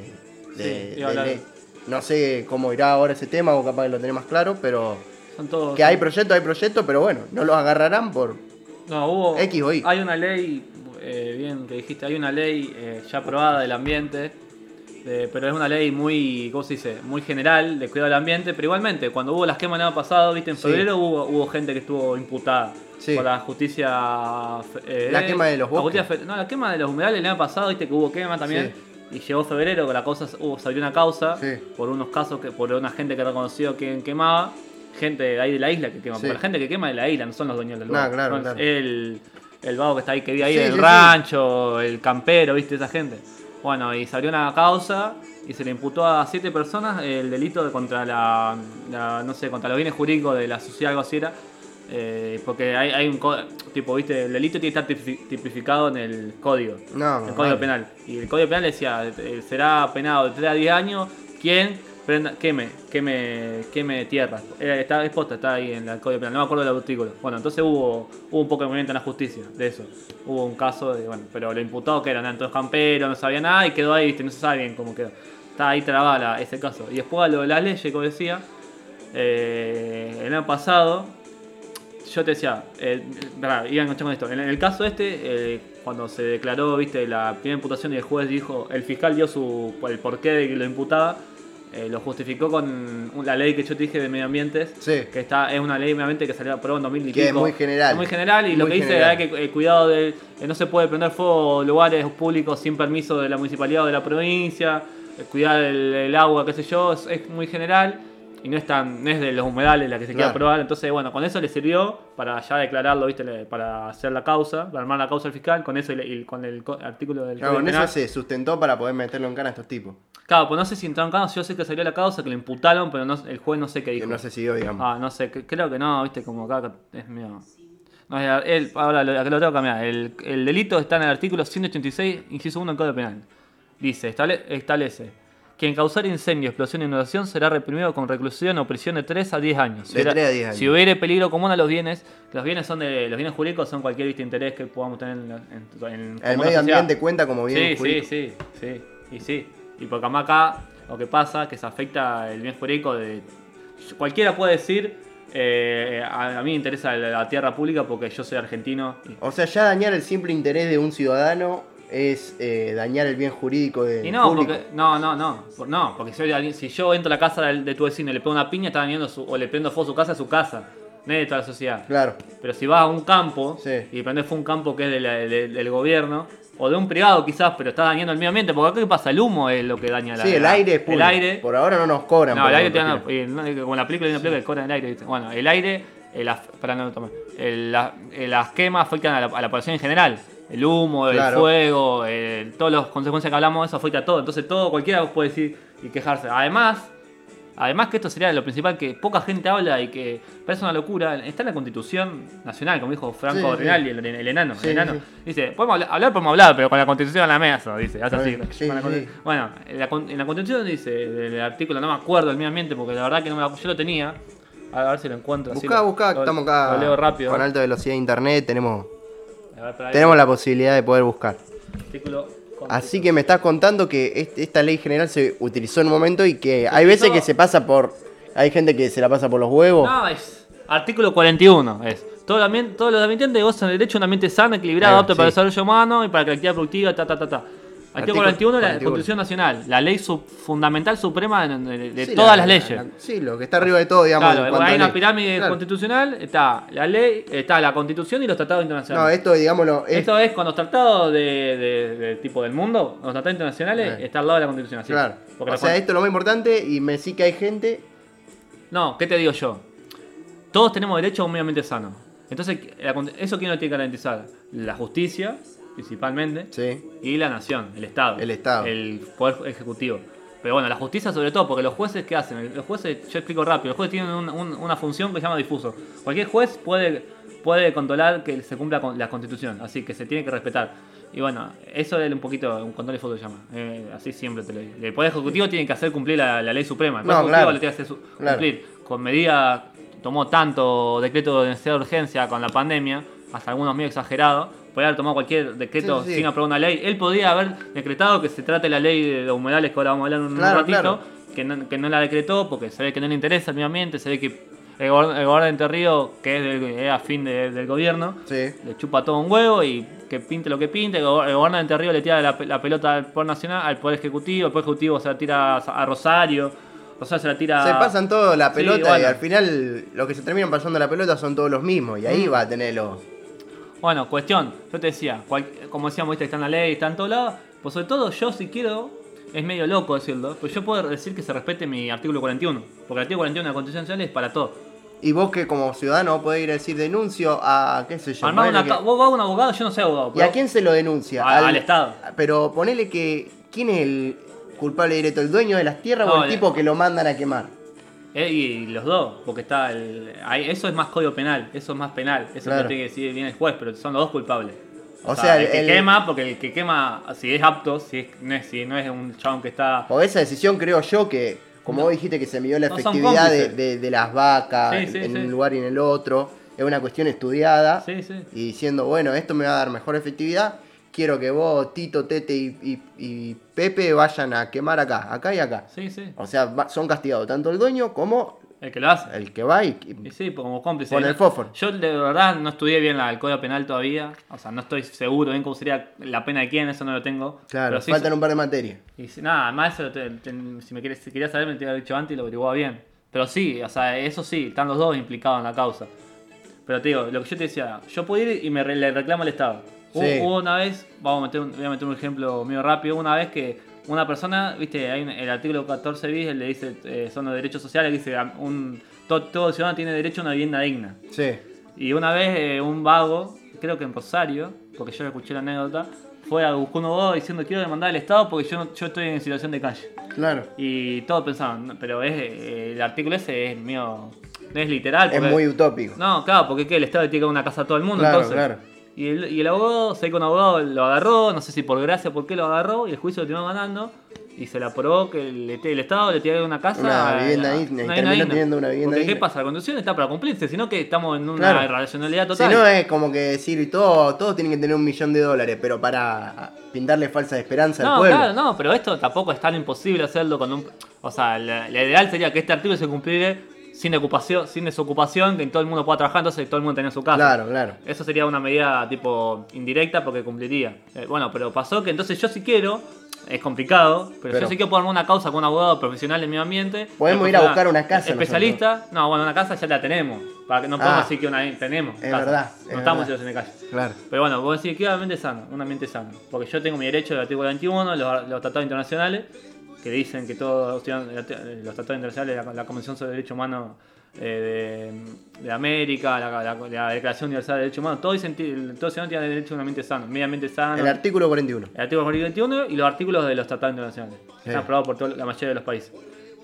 de, Sí, iba a de hablar. ley. No sé cómo irá ahora ese tema, o capaz que lo tenés más claro, pero Son todos. que hay proyectos, hay proyectos, pero bueno, no los agarrarán por... No, hubo. X o Y. Hay una ley, eh, bien que dijiste, hay una ley eh, ya aprobada del ambiente, de- pero es una ley muy, ¿cómo se dice? Muy general de cuidado del ambiente, pero igualmente, cuando hubo las quemas el año pasado, viste, en Sí. febrero hubo, hubo gente que estuvo imputada Sí. por la justicia. eh, La quema de los la bosques. justicia no, la quema de los humedales el año pasado, viste que hubo quema también. Y llegó febrero, que la causa, hubo, se abrió una causa por unos casos, que por una gente que reconoció quién quemaba, gente de ahí de la isla que quema, porque la gente que quema de la isla, no son los dueños del No, lugar. claro, Son claro. El, el vago que está ahí, que vive ahí, el rancho, el campero, viste, esa gente. Bueno, y se abrió una causa y se le imputó a siete personas el delito de contra la, la- no sé, contra los bienes jurídicos de la sociedad, algo así era. Eh, porque hay, hay un tipo, viste, el delito tiene que estar tipi- tipificado en el código. No, el código penal. Y el código penal decía, eh, será penado de 3 a 10 años quien prenda, queme, queme, queme tierras. Era, está, es está ahí en el código penal, no me acuerdo del artículo. Bueno, entonces hubo, hubo un poco de movimiento en la justicia de eso. Hubo un caso de, bueno, pero lo imputado que eran todos camperos, no sabía nada y quedó ahí, viste, no se sabe cómo quedó. Está ahí trabada ese caso. Y después a lo de las leyes, como decía, eh, el año pasado yo te decía, eh, a enganchar con esto. En el caso este, eh, cuando se declaró, viste, la primera imputación y el juez dijo, el fiscal dio su el porqué de que lo imputaba, eh, lo justificó con la ley que yo te dije de medio ambiente, Sí. que está, es una ley medio ambiente que salió aprobada en 2000 y Que es muy general. Es muy general y lo que dice general. es que eh, cuidado de eh, no se puede prender fuego lugares públicos sin permiso de la municipalidad o de la provincia, eh, cuidar el, el agua, qué sé yo, es, es muy general y no es tan, no es de los humedales la que se quiere Claro. aprobar, entonces bueno, con eso le sirvió para ya declararlo, viste, para hacer la causa, para armar la causa al fiscal, con eso y, y con el artículo del Claro, con eso se sustentó para poder meterlo en cara a estos tipos. Claro, pues no sé si entraron en causa, yo sé que salió la causa, que lo imputaron, pero no, el juez no sé qué Que dijo. no se siguió, digamos. Ah, no sé, cre- creo que no, viste, como acá es mío. No, el, ahora lo, lo tengo que cambiar. El, el delito está en el artículo 186, inciso 1 del Código Penal. Dice, estable- establece, quien causar incendio, explosión o inundación será reprimido con reclusión o prisión de 3 a 10 años. Si De hubiera- 3 a 10 años. Si hubiere peligro común a los bienes, los bienes son de los bienes jurídicos son cualquier viste, interés que podamos tener en, en, en el medio ambiente cuenta como bien Sí, jurídico. sí, sí, sí, y sí. Y porque además acá lo que pasa que se afecta el bien jurídico de... Cualquiera puede decir, eh, a, a mí me interesa la, la tierra pública porque yo soy argentino. y- O sea, ya dañar el simple interés de un ciudadano es eh, dañar el bien jurídico de Y no, público. porque, no, no, no, por- no, porque si, yo- si yo entro a la casa del- de tu vecino y le pego una piña, está dañando su, o le prendo fuego a su casa, es su casa, no es de toda la sociedad. Claro. Pero si vas a un campo Sí. y prendes fue un campo que es de la- de- del gobierno, o de un privado quizás, pero está dañando el medio ambiente, porque acá qué pasa, el humo es lo que daña la Sí, el aire es El público. aire, Por ahora no nos cobran. no, el aire te dan, como la película hay una película que cobran el aire. Bueno, el aire, para no tomar, el- la- las quemas afectan a la, a la población en general. El humo, el Claro. fuego, eh, todas las consecuencias que hablamos, eso afecta a todo. Entonces todo, cualquiera puede decir y quejarse. Además, además que esto sería lo principal que poca gente habla y que parece una locura. Está en la Constitución Nacional, como dijo Franco Sí, sí. Rinaldi, el, el enano. Sí, el enano. Dice, podemos hablar, hablar, podemos hablar, pero con la Constitución en la mesa, dice. Hace así. La bueno, en la, en la Constitución dice, del artículo, no me acuerdo del medio ambiente, porque la verdad que no me lo- yo lo tenía. A ver si lo encuentro. así Buscá, lo- buscá, lo- estamos acá Lo leo rápido. con alta velocidad de internet, tenemos, ver, tenemos la posibilidad de poder buscar. artículo Así que me estás contando que esta ley general se utilizó en un momento y que hay veces que se pasa por Hay gente que se la pasa por los huevos. No, es artículo 41. Es. Todo ambiente, todos los ambientes gozan del derecho a un ambiente sano, equilibrado, apto para el desarrollo humano y para la actividad productiva, ta, ta, ta, ta. Artículo Artículo 41 de la 41. Constitución Nacional, la ley sub- fundamental suprema de, de- de Sí, todas la- las leyes. la- sí, lo que está arriba de todo, digamos. Claro, hay una pirámide Claro. constitucional, está la ley, está la constitución y los tratados No, internacionales. esto, digámoslo, es, Esto es con los tratados de, tipo del mundo, los tratados internacionales, Eh. está al lado de la constitución. así. claro. Porque O sea, con- esto es lo más importante y me sí que hay gente. No, ¿qué te digo yo? Todos tenemos derecho a un medio ambiente sano. Entonces, ¿eso quién lo tiene que garantizar? La justicia, principalmente, Sí. y la nación, el Estado. El Estado. El Poder Ejecutivo. Pero bueno, la justicia sobre todo, porque los jueces, ¿qué hacen? Los jueces, yo explico rápido, los jueces tienen un- un- una función que se llama difuso. Cualquier juez puede, puede controlar que se cumpla con la constitución, así que se tiene que respetar. Y bueno, eso es un poquito, un control de foto se llama. Eh, así siempre te lo digo. El Poder Ejecutivo tiene que hacer cumplir la, la ley suprema. El Poder No, Ejecutivo claro. le tiene que hacer su- Claro. cumplir. Con medidas, tomó tanto decreto de necesidad de urgencia con la pandemia, hasta algunos medio exagerados. Podía haber tomado cualquier decreto Sí, sí. sin aprobar una ley. Él podía haber decretado que se trate la ley de los humedales, que ahora vamos a hablar un Claro, ratito, claro. Que, no, que no la decretó porque se ve que no le interesa el medio ambiente, se ve que el, gobern- el gobernador de Entre Ríos, que es, del- es afín de- del gobierno, Sí. le chupa todo un huevo y que pinte lo que pinte. El go- el gobernador de Entre Ríos le tira la, pe- la pelota al Poder Nacional, al Poder Ejecutivo, el Poder Ejecutivo se la tira a Rosario, Rosario se la tira... Se pasan todo la Sí, pelota y al final los que se terminan pasando la pelota son todos los mismos. Y Mm. ahí va a tener los. Bueno, cuestión, yo te decía, cual- como decíamos, está en la ley, está en todo lado, pues sobre todo yo si quiero, es medio loco decirlo, pues yo puedo decir que se respete mi artículo 41, porque el artículo 41 de la Constitución Nacional es para todo. Y vos que como ciudadano podés ir a decir denuncio a qué sé yo. Armar una, que- vos vas a un abogado, yo no soy abogado. ¿Y a pero- quién se lo denuncia? Al- al Estado. Pero ponele que. ¿Quién es el culpable directo? ¿El dueño de las tierras No, o el el- tipo que lo mandan a quemar? Eh, y los dos, porque está el. ahí- eso es más código penal, eso es más penal, eso Claro. lo tiene que decir bien el juez, pero son los dos culpables. O sea, el, que el- quema, porque el que quema, si es apto, si, es, no, es, si no es un chabón que está. Por esa decisión creo yo que, como vos dijiste que se midió la No efectividad de, de- de las vacas Sí, sí, en sí. un lugar y en el otro, es una cuestión estudiada. Sí, sí. Y diciendo, bueno, esto me va a dar mejor efectividad, quiero que vos, Tito, Tete y, y- y Pepe vayan a quemar acá, acá y acá. Sí, sí. O sea, va- son castigados tanto el dueño como El que lo hace. el que va y... Y sí, como cómplice. Con el fósforo. Yo de verdad no estudié bien la- el código penal todavía. O sea, no estoy seguro bien cómo sería la pena de quién, eso no lo tengo. Claro, Pero sí- faltan un par de materias. Y si, nada, más eso, te- te- si me querías, si querías saber, me te hubiera dicho antes y lo averiguaba bien. Pero sí, o sea, eso sí, están los dos implicados en la causa. Pero te digo, lo que yo te decía, yo puedo ir y me le reclamo al Estado. Hubo- Sí. Hubo una vez, vamos a meter un, voy a meter un ejemplo mío rápido, una vez que una persona, viste, hay un- el artículo 14 bis, le dice, eh, son los derechos sociales, dice, un, todo, todo ciudadano tiene derecho a una vivienda digna. Sí. Y una vez eh, un vago, creo que en Rosario, porque yo escuché la anécdota, fue a un abogado diciendo quiero demandar al Estado porque yo, yo estoy en situación de calle. Claro. Y todos pensaban, "No, pero es, eh, el artículo ese es mío, no es literal. Es porque- muy utópico. No, claro, porque ¿qué? el Estado tiene que dar una casa a todo el mundo. Claro, entonces. claro. Y el, y el abogado, que un abogado lo agarró, no sé si por gracia o por qué lo agarró, y el juicio lo terminó ganando. Y se le aprobó que el, el Estado le tiene una casa. Una vivienda a- digna, y una digna. teniendo una vivienda Porque ¿qué pasa? La constitución está para cumplirse, sino que estamos en una Claro. racionalidad Si total. no es como que decir, todo, todos tienen que tener un millón de dólares, pero para pintarle falsa esperanza al pueblo. claro, no, pero esto tampoco es tan imposible hacerlo con un. O sea, la, la ideal sería que este artículo se cumpliera sin ocupación, sin desocupación, que todo el mundo pueda trabajar, entonces todo el mundo tenga su casa. Claro, claro. Eso sería una medida tipo indirecta porque cumpliría. Eh, bueno, pero pasó que entonces yo si quiero, es complicado, pero, Pero- yo si quiero poner una causa con un abogado profesional del medio ambiente. Podemos ir a buscar una casa Especialista, no, bueno, una casa ya la tenemos. Para que no podemos Ah. decir que una tenemos. Es casa. verdad, No es estamos en verdad. de calle. Claro. Pero bueno, vos decís que un ambiente sano, un ambiente sano. Porque yo tengo mi derecho del artículo 21, los, los tratados internacionales, que dicen que todos los tratados internacionales, la, la Convención sobre Derechos Humanos eh, de, de América, la, la- la Declaración Universal de Derechos Humanos, todos dicen todo tiene derecho a un ambiente sano, medio ambiente sano. El artículo 41. El artículo 21 y los artículos de los tratados internacionales. Sí. Están aprobados por toda la mayoría de los países.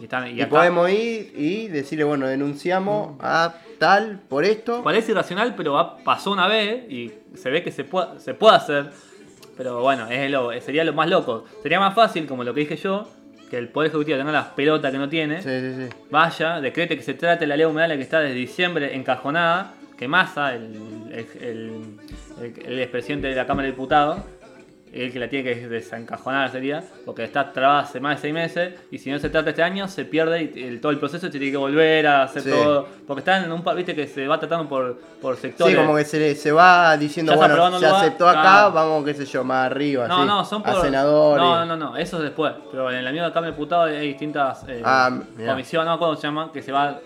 Y, están, y Y, acá- podemos ir y decirle, bueno, denunciamos a tal por esto. Parece irracional, pero pasó una vez y se ve que se puede, se puede hacer. Pero bueno, es lo, sería lo más loco. Sería más fácil, como lo que dije yo, que el Poder Ejecutivo tenga las pelotas que no tiene, Sí, sí, sí. vaya, decrete que se trate la ley humedal que está desde diciembre encajonada, que Massa, el, el, el- el- el expresidente de la Cámara de Diputados, el que la tiene que desencajonar sería, porque está trabada hace más de seis meses y si no se trata este año se pierde y el- todo el proceso y se tiene que volver a hacer Sí. todo, porque están en un viste que se va tratando por, por sectores. Sí, como que se, se va diciendo, Ya está bueno, se lugar, aceptó acá, claro. vamos, qué sé yo, más arriba, No, así, no, son por. a senadores. No, no, no, eso es después. Pero en la misma Cámara de Diputados hay distintas eh, Ah, comisiones, no me acuerdo cómo se llaman, que se va.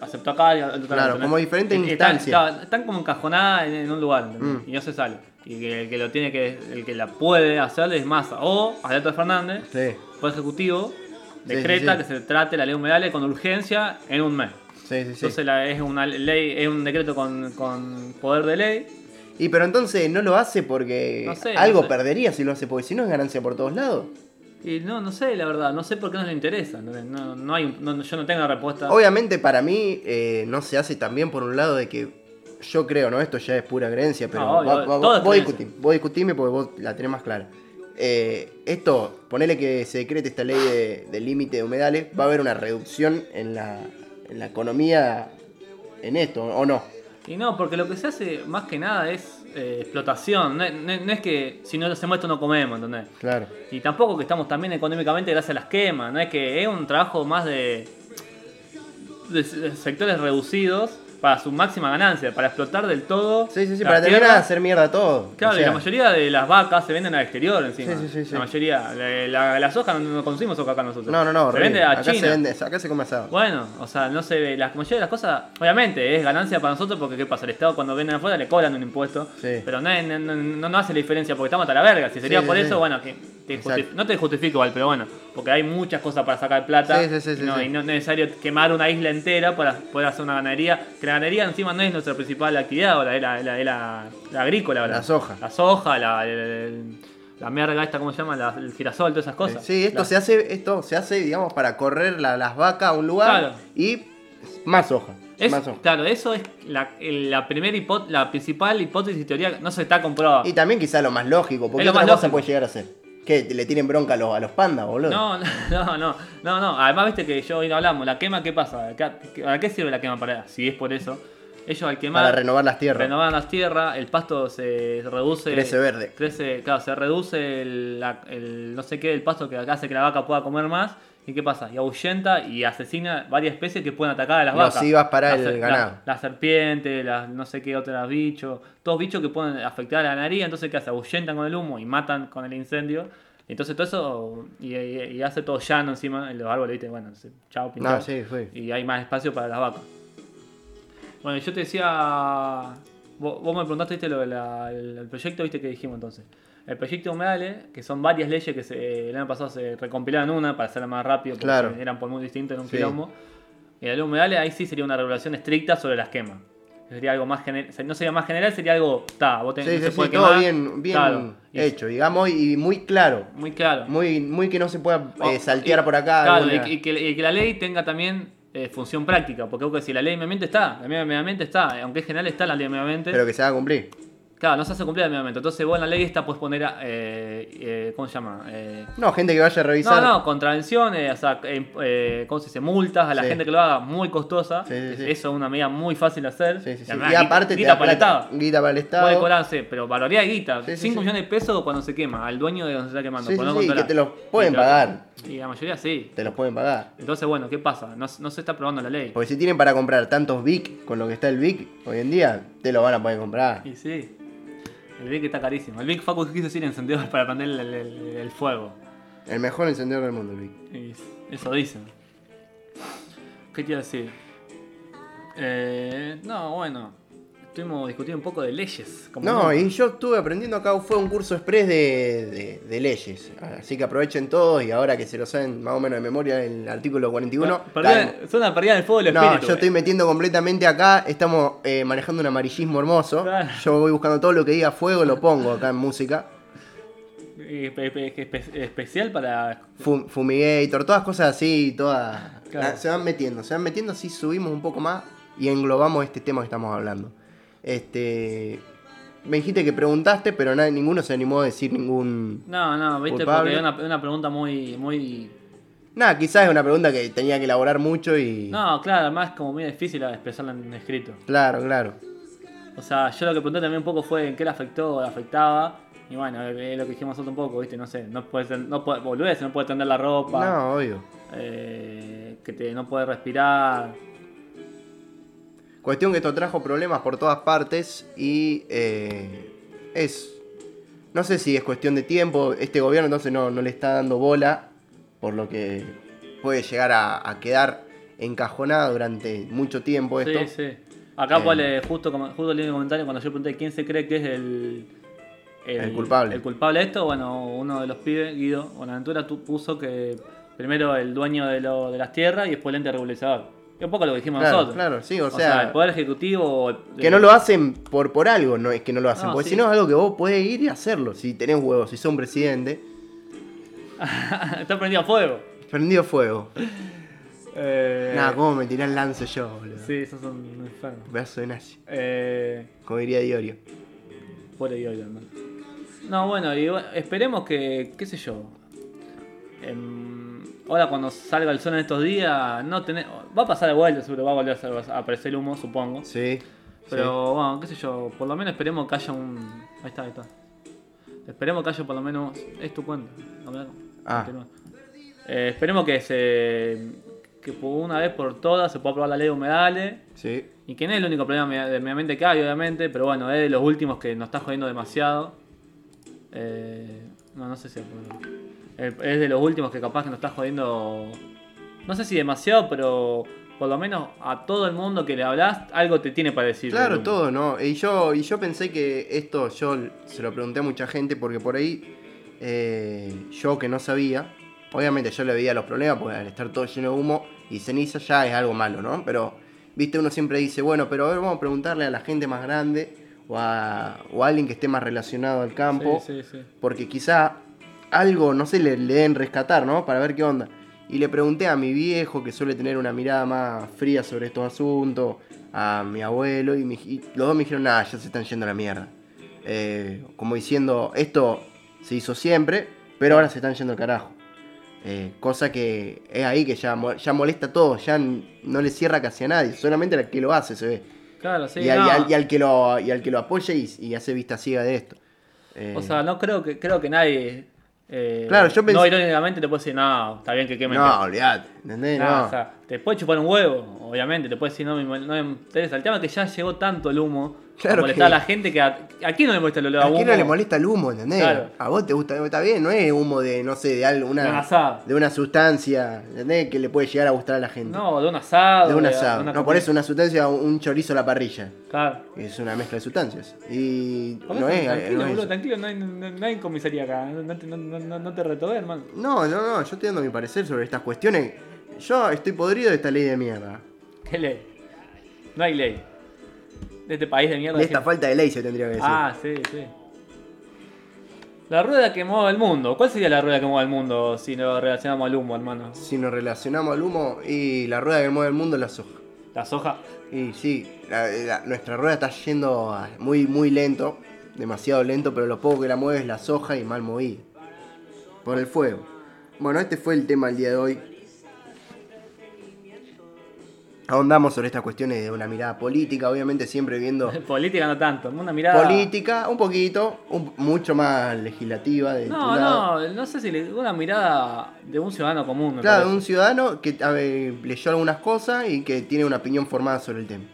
Aceptó acá y Claro, como diferentes están- instancias. claro, Están, como encajonadas en, en un lugar. Mm. Y no se sale. Y que el que lo tiene que. El que la puede hacer es Massa. O Alberto Fernández, Sí, Poder Ejecutivo, decreta sí, que se trate la ley humedales con urgencia en un mes. sí, sí, sí. Entonces la- es una ley, es un decreto con, con poder de ley. Y pero entonces no lo hace porque No sé, no algo sé. perdería si lo hace, porque si no es ganancia por todos lados. Y no, no sé, la verdad, no sé por qué no le interesa. No, no, hay, yo no tengo una respuesta. Obviamente para mí eh, no se hace también por un lado de que yo creo, ¿no? Esto ya es pura creencia, pero No, va- vos, discutí- vos discutime porque vos la tenés más clara. Eh, esto, ponele que se decrete esta ley de, de límite de humedales, va a haber una reducción en la, en la economía en esto, ¿o no? Y no, porque lo que se hace más que nada es eh, explotación. No, es- no es- no es que si no se muestra no comemos, ¿entendés? Claro. Y tampoco que estamos también económicamente gracias a las quemas. No es que es un trabajo más de sectores reducidos para su máxima ganancia, para explotar del todo. Sí, sí, sí, para terminar de hacer mierda todo. Claro, O y la mayoría de las vacas se venden al exterior encima. Sí, sí, sí, sí. La mayoría. La, la, la soja no, consumimos soja acá nosotros. No, no, no, Se horrible. vende a acá China. Se vende, acá se come asado. Bueno, o sea, no se ve. La mayoría de las cosas, obviamente, es ganancia para nosotros porque, ¿qué pasa? El Estado cuando venden afuera le cobran un impuesto. Sí. Pero no, no, no- no hace la diferencia porque estamos hasta la verga. Si sería Sí, por eso, bueno, que te no te justifico igual, pero bueno, porque hay muchas cosas para sacar plata. Sí, sí, sí, no, y no es necesario quemar una isla entera para poder hacer una ganadería. Que la ganadería encima no es nuestra principal actividad ahora, es la, la- la- la agrícola ahora. La soja. La soja, la, la merga esta, ¿cómo se llama? La- el girasol, todas esas cosas. Sí, esto se hace, esto se hace, digamos, para correr la- las vacas a un lugar Claro. y más hoja. Es- más hoja. claro, eso es la, la primera la principal hipótesis y teoría, no se está comprobada. Y también quizá lo más lógico, porque Es lo otra más cosa lógico. puede llegar a ser. Que le tienen bronca a los, a los pandas, boludo. No, no, no, no, no. Además, viste que yo hoy no hablamos. La quema, ¿qué pasa? ¿Qué- ¿Para qué sirve la quema? Para, si es por eso. Ellos al quemar. para renovar las tierras. renovan las tierras, el pasto se reduce. Crece verde. Crece, claro, se reduce el, la- el no sé qué, el pasto que hace que la vaca pueda comer más. ¿Y qué pasa? Y ahuyenta y asesina varias especies que pueden atacar a las vacas. Nocivas para La el ganado. La, la serpiente, las no sé qué otras bichos. Todos bichos que pueden afectar a la ganadería. Entonces, ¿qué hace? Ahuyentan con el humo y matan con el incendio. Entonces todo eso y, y- y hace todo llano encima en los árboles, ¿viste? Bueno, chao, pintado. No, sí, fue. Y hay más espacio para las vacas. Bueno, yo te decía. Vos, vos me preguntaste, ¿viste? Lo del el, el proyecto, ¿viste? que dijimos entonces? El proyecto de humedales, que son varias leyes que se, el año pasado se recompilaron una para hacerla más rápido, porque Claro. eran por muy distintos en un Sí. quilombo. Y la ley humedales, ahí sí sería una regulación estricta sobre las quemas. Sería algo más general, no sería más general, sería algo, ta, vos tenés, Sí, no sí, se puede todo bien, bien Claro, y- hecho, digamos, y muy claro. Muy claro. Muy, muy que no se pueda eh, Oh, saltear y- por acá. Claro, y, y que, y que la ley tenga también eh, función práctica, porque vos que si la ley de medio ambiente está, la ley de medio ambiente está, aunque es general está la ley de medio ambiente. Pero que se haga cumplir. Claro, no se hace cumplir el medio ambiente. Entonces vos en la ley esta puedes poner, eh, eh, ¿cómo se llama? Eh, No, gente que vaya a revisar. no, no, contravenciones, o sea, eh, eh, ¿cómo se dice? Multas a la Sí. gente que lo haga muy costosa. Sí, sí, sí. Eso es una medida muy fácil de hacer. Sí, sí, sí. además, Y aparte te guita para el. Estado. Guita para el Estado. Puede cobrarse, pero valoría de guita. Sí, sí, 5 sí. millones de pesos cuando se quema, al dueño de donde se está quemando. Sí, sí, que te los pueden Y pagar. Y la mayoría sí. Te los pueden pagar. Entonces, bueno, ¿qué pasa? No, no se está aprobando la ley. Porque si tienen para comprar tantos VIC con lo que está el VIC hoy en día, te lo van a poder comprar. Y sí. El Big está carísimo. El Big Facu quiso decir encendedor para prender el, el- el fuego. El mejor encendedor del mundo, el VIC. Y eso dicen. ¿Qué quiero decir? Eh, no, bueno. Estuvimos discutiendo un poco de leyes. como No, y yo estuve aprendiendo acá, fue un curso express de, de- de leyes. Así que aprovechen todos y ahora que se lo saben más o menos de memoria el artículo 41. Per- perdida- es una pérdida del fuego del No, espíritu. yo estoy eh. metiendo completamente acá, estamos eh, manejando un amarillismo hermoso. Claro. Yo voy buscando todo lo que diga fuego, lo pongo acá en música. Espe- especial para. Fum- Fumigator, todas cosas así, todas. Claro. ah, Se van metiendo, se van metiendo así, subimos un poco más y englobamos este tema que estamos hablando. Este. Me dijiste que preguntaste, pero nadie, ninguno se animó a decir ningún. No, no, viste, Culpable. porque es una, una pregunta muy. muy Nada, quizás es una pregunta que tenía que elaborar mucho y. No, claro, además es como muy difícil expresarla en escrito. Claro, claro. O sea, yo lo que pregunté también un poco fue en qué le afectó o le afectaba. Y bueno, es lo que dijimos nosotros un poco, ¿viste? No sé, no puedes, no puede, boludez, no puedes tender la ropa, No, obvio. eh, que te, no puedes respirar. Cuestión que esto trajo problemas por todas partes y eh, es... No sé si es cuestión de tiempo, este gobierno entonces no, no le está dando bola, por lo que puede llegar a, a quedar encajonado durante mucho tiempo esto. Sí, sí. Acá Eh. pone, justo, como- justo leí un comentario cuando yo pregunté quién se cree que es el, El culpable. El culpable de esto, bueno, uno de los pibes, Guido Bonaventura, tú puso que primero el dueño de, lo- de las tierras y después el ente regulador. Es un poco lo que dijimos Claro, nosotros. claro, sí, o O, sea, sea, el poder ejecutivo. el- Que no lo hacen por, por algo, no es que no lo hacen, No, porque sí. si no es algo que vos podés ir y hacerlo. Si tenés huevos, si sos un presidente, Está prendido a fuego. prendido fuego. Eh, Nada, ¿cómo me tiré el lance yo, boludo? Sí, esos son enfermos. Pedazo de nazi, Eh, como diría Diorio. Pobre Diorio, hermano. No, bueno, y bueno, esperemos que, qué sé yo. em, ahora cuando salga el sol en estos días, no tener, va a pasar de vuelta, seguro va a volver a aparecer el humo, supongo. Sí. Pero bueno, qué sé yo, por lo menos esperemos que haya un. Ahí está, ahí está. Esperemos que haya por lo menos. Es tu cuenta. Ah. Eh, esperemos que se. Que por una vez por todas se pueda aprobar la ley de humedales. Sí. Y que no es el único problema de medio ambiente que hay, obviamente, pero bueno, es de los últimos que nos está jodiendo demasiado. Eh, no, no sé si. eh, Es de los últimos que capaz que nos está jodiendo. No sé si demasiado, pero por lo menos a todo el mundo que le hablas, algo te tiene para decir. Claro, todo, ¿no? Y yo, y yo pensé que esto, yo se lo pregunté a mucha gente porque por ahí, eh, yo que no sabía, obviamente yo le veía los problemas porque al estar todo lleno de humo y ceniza ya es algo malo, ¿no? Pero, viste, uno siempre dice, bueno, pero a ver, vamos a preguntarle a la gente más grande o a, o a alguien que esté más relacionado al campo. Sí, sí, sí. porque quizá algo, no sé, le, le den rescatar, ¿no? Para ver qué onda. Y le pregunté a mi viejo, que suele tener una mirada más fría sobre estos asuntos, a mi abuelo, y, me- y los dos me dijeron, nada, ya se están yendo a la mierda. Eh, como diciendo, esto se hizo siempre, pero ahora se están yendo al carajo. Eh, cosa que es ahí que ya, ya molesta a todos, ya no le cierra casi a nadie, solamente al que lo hace se ve. Claro, sí. y, al, no. y al- y al que lo, y al que lo apoya y, y hace vista ciega de esto. Eh, O sea, no creo que creo que nadie. Eh, Claro, yo pensé- No, irónicamente te puede decir, no, está bien que quemen. no, ¿entendés? No, No. o sea, te puede chupar un huevo, obviamente, te puede decir, no no me interesa. El tema es que ya llegó tanto el humo Claro a molestar que- a la gente que a, ¿a quién no le molesta el olor a ¿A humo? quién no le molesta el humo, entendés? Claro. A vos te gusta, está bien, no es humo de, no sé, de algo, De de una sustancia, ¿entendés? Que le puede llegar a gustar a la gente. No, de un asado. de un asado. de no, por eso una sustancia, un chorizo a la parrilla. Claro. Es una mezcla de sustancias. Y no es, tranquilo, no es eso. tranquilo, no hay, no, no hay comisaría acá. No, te- no, te retobé, hermano. No, no, no, yo estoy dando mi parecer sobre estas cuestiones. Yo estoy podrido de esta ley de mierda. ¿Qué ley? No hay ley. De este país de mierda. De esta falta de ley se tendría que decir. Ah, sí, sí. La rueda que mueve el mundo. ¿Cuál sería la rueda que mueve el mundo si lo relacionamos al humo, hermano? Si nos relacionamos al humo y la rueda que mueve el mundo es la soja. La soja. Y sí, la- la- nuestra rueda está yendo a- muy, muy lento, demasiado lento, pero lo poco que la mueve es la soja y mal movida. Por el fuego. Bueno, este fue el tema del día de hoy. Ahondamos sobre estas cuestiones de una mirada política, obviamente siempre viendo Política no tanto. Una mirada. política, un poquito, un- mucho más legislativa de tu No, lado. no, no sé si le, una mirada de un ciudadano común. me Claro, parece. un ciudadano que a ver, leyó algunas cosas y que tiene una opinión formada sobre el tema.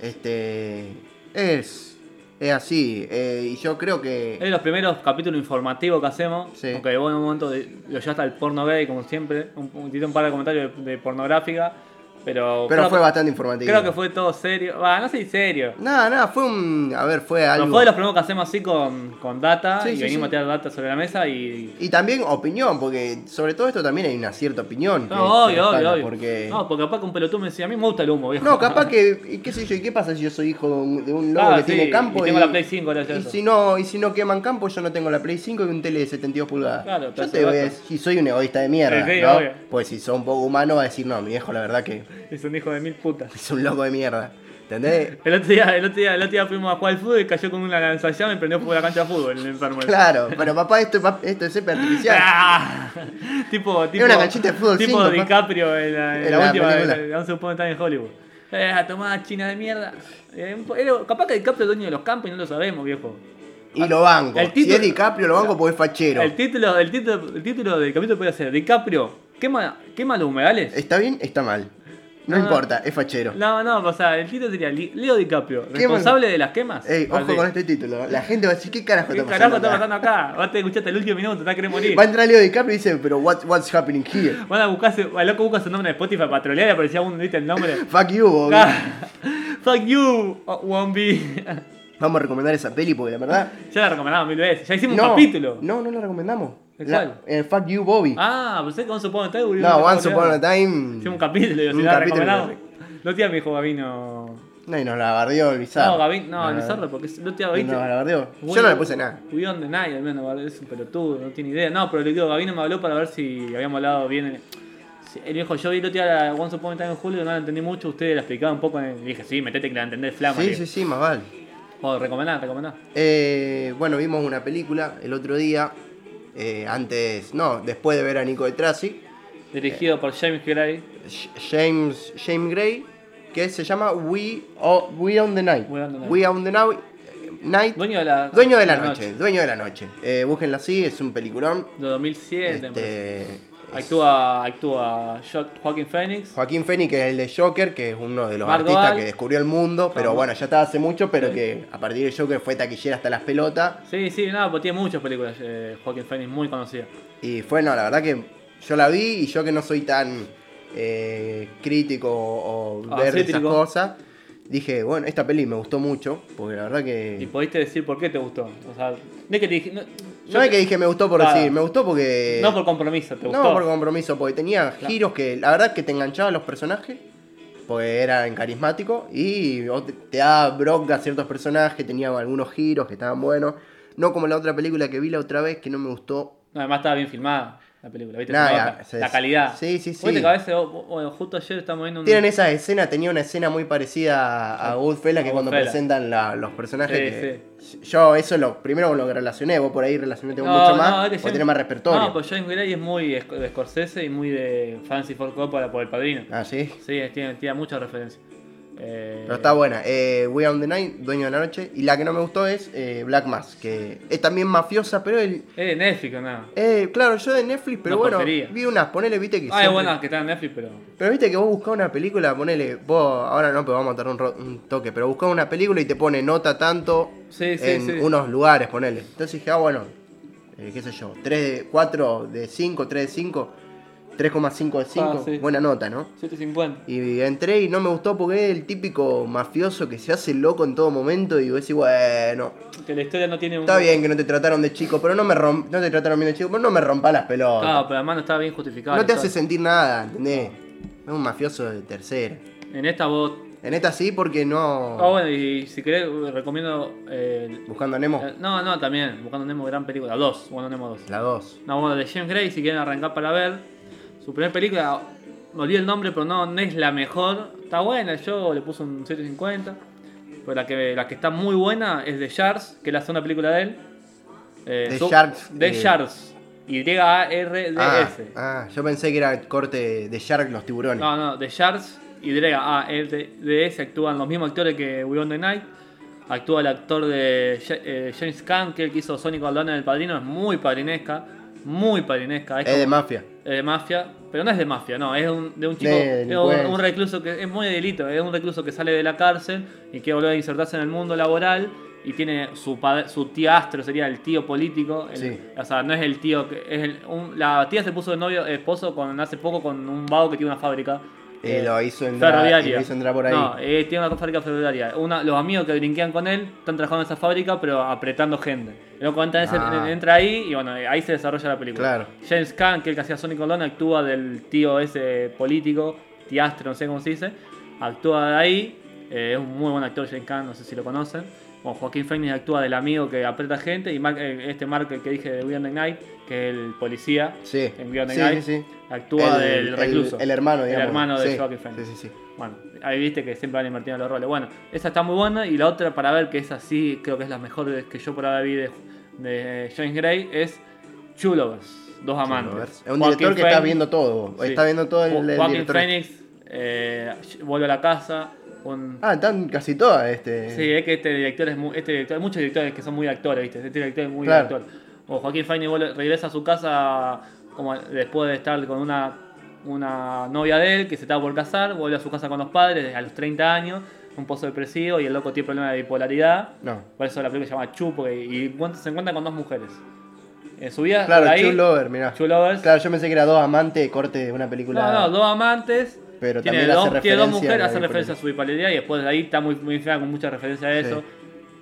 Este es, es así. eh, y yo creo que. Es de los primeros capítulos informativos que hacemos. Sí. Aunque en un momento de- lo llevaste al porno gay, como siempre. Un, un, un par de comentarios de, de pornográfica. Pero. pero fue que- bastante informativo. Creo que fue todo serio. Va, no sé si serio. Nada, nada, fue un. A ver, fue Pero algo. fue de los primeros que hacemos así con, con data. Sí, y sí, venimos sí. a tirar data sobre la mesa y. Y también opinión, porque sobre todo esto también hay una cierta opinión. No, obvio, obvio, obvio. Porque... No, porque capaz que un pelotudo me decía, a mí me gusta el humo, viejo. No, capaz que, y qué sé yo, ¿y qué pasa si yo soy hijo de un, lobo Ah, que tiene campo y tengo la Play 5 gracias a y si no y si no queman campo, yo no tengo la Play 5 y un tele de 72 pulgadas. Claro, yo pero te voy a decir, si soy un egoísta de mierda. Pues si sos un poco humano va a decir, no, mi viejo la verdad que Es un hijo de mil putas. es un loco de mierda. ¿Entendés? El otro, día, el, otro día, el otro día fuimos a jugar al fútbol y cayó con una lanzallamas y prendió fuego la cancha de fútbol, el enfermo. Claro, pero papá, esto, esto es césped artificial. Ah, tipo, tipo, una canchita de fútbol tipo. DiCaprio en la, en En la la última, en no se supone estar en Hollywood. Eh, a tomar china de mierda. Eh, era- capaz que DiCaprio es dueño de los campos y no lo sabemos, viejo. Y lo banco. El si es DiCaprio, lo banco porque es fachero. El título, el título, el título del capítulo puede ser DiCaprio, quema, quema los humedales. ¿Está bien? Está mal. No, No, no. importa, es fachero. No, no, o sea, el título sería Leo DiCaprio, responsable de las quemas. Ey, ojo Así. con este título. La gente va a decir, ¿qué carajo ¿Qué está carajo pasando? está acá? pasando acá? Vas a escuchar hasta el último minuto, te vas a querer morir. Va a entrar Leo DiCaprio y dice, pero what, what's happening here? Van a buscarse, el loco busca su nombre en Spotify para trolear y aparecía un, viste el nombre. Fuck you, Bobby. Fuck you, Wombi. Vamos a recomendar esa peli porque la verdad. ya la recomendamos mil veces, ya hicimos no, un capítulo. No, no la recomendamos. ¿De La- cuál? eh, fuck you, Bobby. Ah, pensé que Once Upon a Time. no, Once Upon a Time. Hicimos un capítulo, yo Un si la capítulo que- No tía me dijo Gabino. No, y nos la bardeó el bizarro. No, Gabino, no, el Lizardo, porque no tía No, Gabino. la bardeó. Yo no le puse nada. Cuidón de nadie, al menos, es un pelotudo, no tiene idea. No, pero le digo, Gabino me habló para ver si habíamos hablado bien. en- si- Él dijo, yo vi el día Once Upon a Time en julio, no la entendí mucho, ustedes la explicaban un poco. en el- Y dije, sí, metete que la entendés, flama. Sí, sí, sí, más vale. Oh, recomendá, recomendá. Eh, bueno, vimos una película el otro día. Eh, antes, no, después de ver a Nico de Trasi. Dirigido por James Gray. James, James Gray. Que se llama We, O- We on the Night. We on the Night. We on the Now- Night. Dueño de la, Dueño de la noche, dueño de la noche. Eh, búsquenla así, es un peliculón. De 2007. me parece. Este, es- Actúa, actúa Jo- Joaquin Phoenix. Joaquín Phoenix, que es el de Joker, que es uno de los Mark artistas que descubrió el mundo, pero bueno, ya estaba hace mucho, pero Sí. que a partir de Joker fue taquillera hasta las pelotas. Sí, sí, no, pues tiene muchas películas eh, Joaquin Phoenix muy conocida. Y fue, no, la verdad que yo la vi y yo que no soy tan eh, crítico o Ah, ver esas cítrico. cosas, dije, bueno, esta peli me gustó mucho, porque la verdad Y que... pudiste decir por qué te gustó. O sea, no es que te dije. No, yo No es que dije me gustó por Claro. decir, me gustó porque... no por compromiso, te gustó. No por compromiso, porque tenía giros que la verdad que te enganchaban los personajes, porque eran carismáticos y te, te daba bronca a ciertos personajes, tenía algunos giros que estaban buenos. No como la otra película que vi la otra vez que no me gustó. No, además estaba bien filmada la película, ¿viste? Ya, la calidad. sí, sí, sí. Viste que a veces, oh, bueno, justo ayer estamos viendo un. Tienen esa escena, tenía una escena muy parecida a Goodfellas que cuando presentan la- los personajes. Sí, que- Yo eso es lo primero con lo que relacioné, vos por ahí relacionaste No, mucho no, más, porque tenés más repertorio. No, pues James Gray es muy de Scorsese y muy de Fancy for Coppola por el padrino. Ah, sí. Sí, tiene, tiene muchas referencias. Eh, Pero está buena. Eh, We on the Night, Dueño de la Noche. Y la que no me gustó es eh, Black Mass, que es también mafiosa, pero el, Es de Netflix o nada. eh, claro, yo de Netflix, pero bueno, vi unas, ponele, viste que Ah, es buena que está en Netflix, pero. Pero viste que vos buscás una película, ponele, vos, ahora no, pero vamos a tardar un, ro- un toque, pero buscás una película y te pone nota tanto Sí, sí, en sí. unos lugares, ponele. Entonces dije, ah, bueno, eh, qué sé yo, 3 de 4 de 5, 3 de 5, 3,5 de 5, Ah, sí. buena nota, ¿no? 750. Y entré y no me gustó porque es el típico mafioso que se hace loco en todo momento y vos decís, bueno, Que la historia no tiene un. está bien que no te trataron de chico, pero no me romp no te trataron bien de chico, pero no me rompa las pelotas. Claro, pero además no estaba bien justificado. no te la hace sentir nada, ¿entendés? Es un mafioso de tercera. En esta vos. En esta sí porque no... Ah, bueno, y si querés, recomiendo. eh, Buscando a Nemo, eh, no, no, también. Buscando Nemo, gran película. Dos, Buscando Nemo 2. la 2. No, bueno, de James Gray, si quieren arrancar para ver. Su primera película, me olvidé el nombre, pero no, no es la mejor. Está buena, yo le puse un 750. Pero la que, la que está muy buena es de Sharks, que es la segunda película de él. Eh, The Sharks, The eh. Sharks. Y-A-R-D-S. Ah, ah, yo pensé que era el corte de Shark los tiburones. No, no, The Sharks, Y-A-R-D-S. Actúan los mismos actores que We on the Night. Actúa el actor de eh, James Caan, que que hizo Sonic Aldana en El Padrino. Es muy padrinesca. Muy padrinesca. es de como- mafia. eh, de mafia, pero no es de mafia, no, es un- de un chico, De es un, un recluso que es muy delito, es un recluso que sale de la cárcel y quiere volver a insertarse en el mundo laboral y tiene su padre, su tíastro, sería el tío político, el- Sí. o sea, no es el tío que es el, un- la tía se puso de novio, esposo con hace poco con un vago que tiene una fábrica. Y lo hizo entrar, y ferroviaria. lo hizo entrar por ahí. No, eh, tiene una fábrica ferroviaria. Una, los amigos que brinquean con él están trabajando en esa fábrica, pero apretando gente. Ese- Ah. entra ahí y bueno, ahí se desarrolla la película. Claro. James Caan, que es el que hacía Sonic Colón, actúa del tío ese político, tiastre, no sé cómo se dice. Actúa de ahí. eh, es un muy buen actor James Caan, no sé si lo conocen. Bueno, Joaquín Phoenix actúa del amigo que aprieta gente. Y Mark- eh, este Mark, que dije de the Night, que es el policía Sí, en the sí, Night, sí, actúa El- del el- recluso. El, hermano, digamos. El hermano de Sí, Joaquin Phoenix. Bueno, ahí viste que siempre van invirtiendo los roles. Bueno, esa está muy buena y la otra para ver que es así, creo que es la mejor que yo por ahora vi de, de James Gray es Chulovers, Dos Amantes. Es un director que está viendo todo. Está viendo todo el, Jo- el director. Phoenix eh, vuelve a la casa, un- Ah, están casi todas. Este... Sí, es que este director es muy, este director, hay muchos directores que son muy actores, ¿viste? Este director es muy Claro. actor. O Joaquín vuelve- regresa a su casa como después de estar con una, una novia de él que se estaba por casar, vuelve a su casa con los padres a los 30 años, un pozo depresivo y el loco tiene problemas de bipolaridad. No. Por eso la película se llama Chu, porque y se encuentra con dos mujeres. En su vida, Claro, ahí, True Lover, mirá. True Lovers. Claro, yo pensé que era dos amantes corte de una película. No, no, dos amantes. Pero tiene también dos, hace tiene dos mujeres, hace referencia a su bipolaridad y después de ahí está muy, muy fea con mucha referencia a eso. Sí.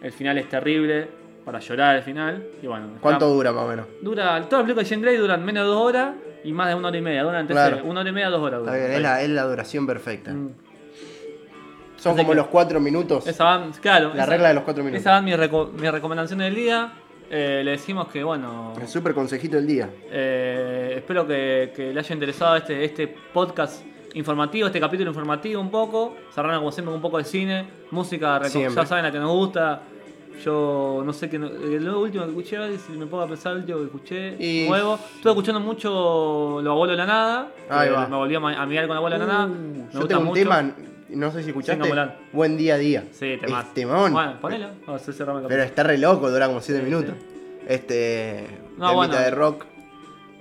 El final es terrible, para llorar al final. Y bueno, está- ¿Cuánto dura más o menos? dura? Todas las películas de Jane Grey duran menos de dos horas y más de una hora y media. Duran entre Claro. una hora y media, dos horas. Está duran. bien, es la, es la duración perfecta. Mm. Son Así como los cuatro minutos. Esa van, claro. La esa- regla de los cuatro minutos. Esa va mi, reco- mi recomendación del día. Eh, le decimos que, bueno, El super consejito del día. Eh, espero que, que le haya interesado este, este podcast informativo, este capítulo informativo un poco. Cerrando como siempre con un poco de cine, música, ya saben la que nos gusta. Yo no sé qué. eh, Lo último que escuché, si me a pensar el último que escuché, Y- nuevo. Estuve escuchando mucho Los Abuelos de la Nada. Ahí va. Me volví a amigar con Abuelos de la Nada. Uh, Me yo gusta tengo un tema, no sé si escuchaste. Buen día a día. Sí, te Es temón. Bueno, ponelo. Vamos a cerrar el Pero está re loco, dura como 7 Sí, minutos. Este. No, bueno. de rock.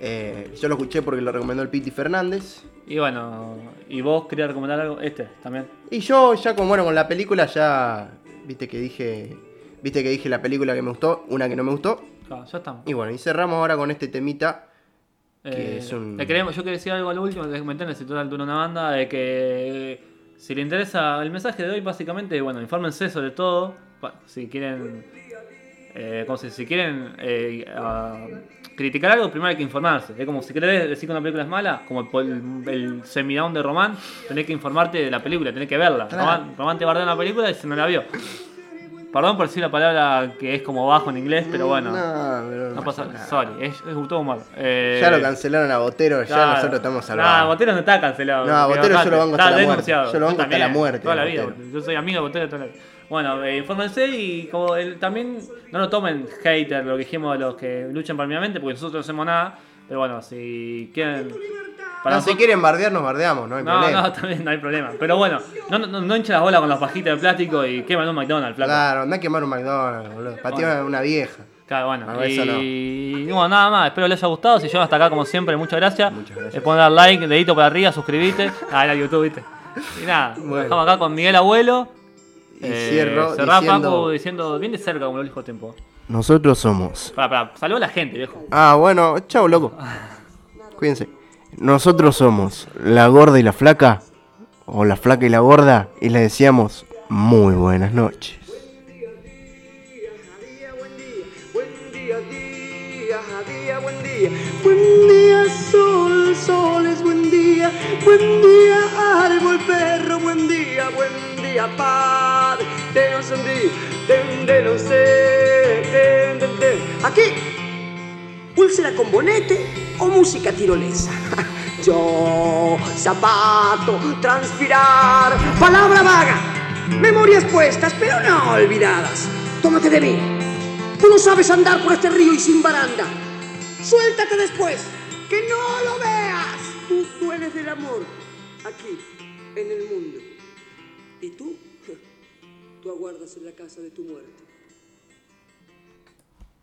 Eh, yo lo escuché porque lo recomendó el Piti Fernández. Y bueno, ¿y vos querías recomendar algo? Este también. Y yo ya con bueno con la película ya. Viste que dije. Viste que dije la película que me gustó, una que no me gustó. Claro, ya estamos. Y bueno, y cerramos ahora con este temita. que Eh, es un- le queremos, yo quería decir algo al último, que comenté en el sector de una banda, de que eh, si le interesa el mensaje de hoy, básicamente, bueno, infórmense sobre todo, si quieren, eh, como si, si quieren eh, criticar algo, primero hay que informarse. Es como si querés decir que una película es mala, como el, el semidown de Román, tenés que informarte de la película, tenés que verla. Román, Román te bardea una película y se no la vio. Perdón por decir la palabra que es como bajo en inglés, pero bueno. No, pero No pasa, nada. sorry, es, es todo mal. Eh, Ya lo cancelaron a Botero, ya claro. nosotros estamos No, salvados. Botero no está cancelado. No, Botero yo lo banco hasta la muerte. Yo lo banco hasta la muerte, Toda la vida. Botero. Yo soy amigo de Botero toda la vida. Bueno, eh, infórmense y como el- también no lo tomen hater lo que dijimos de los que luchan palmeamente, porque nosotros no hacemos nada. Pero bueno, si quieren. No, si quieren bardear, nos bardeamos, no hay no, problema. no, también no hay problema. Pero bueno, no, no, no hinchen las bolas con las pajitas de plástico y queman un McDonald's, flaco. Claro, anda a quemar un McDonald's, boludo. Pateó a una vieja. Claro, bueno. No, eso no. y bueno, nada más. Espero les haya gustado. Si llegan hasta acá, como siempre, muchas gracias. Muchas gracias. Les pueden dar like, dedito para arriba, suscribite. Ah, era YouTube, viste. Y nada, Bueno. estamos acá con Miguel Abuelo. Y Eh, cierro cerrá, diciendo- Paco, diciendo bien de cerca, como lo dijo tiempo. Nosotros somos. Pará, saluda a la gente, viejo. Ah, bueno, chao, loco. Cuídense. Nosotros somos la gorda y la flaca. O la flaca y la gorda. Y les decíamos muy buenas noches. día, buen día, buen día, día, día, buen día. Buen día, sol, sol es buen día. Buen día, árbol, perro, buen día, buen día, no sentir, de, de no ser, de, de. Aquí, úlcera con bonete o música tirolesa. Yo, zapato, transpirar, palabra vaga, memorias puestas, pero no olvidadas. Tómate de mí. Tú no sabes andar por este río y sin baranda. Suéltate después, que no lo veas. Tú, eres del amor, aquí, en el mundo. ¿Y tú? Tú aguardas en la casa de tu muerte.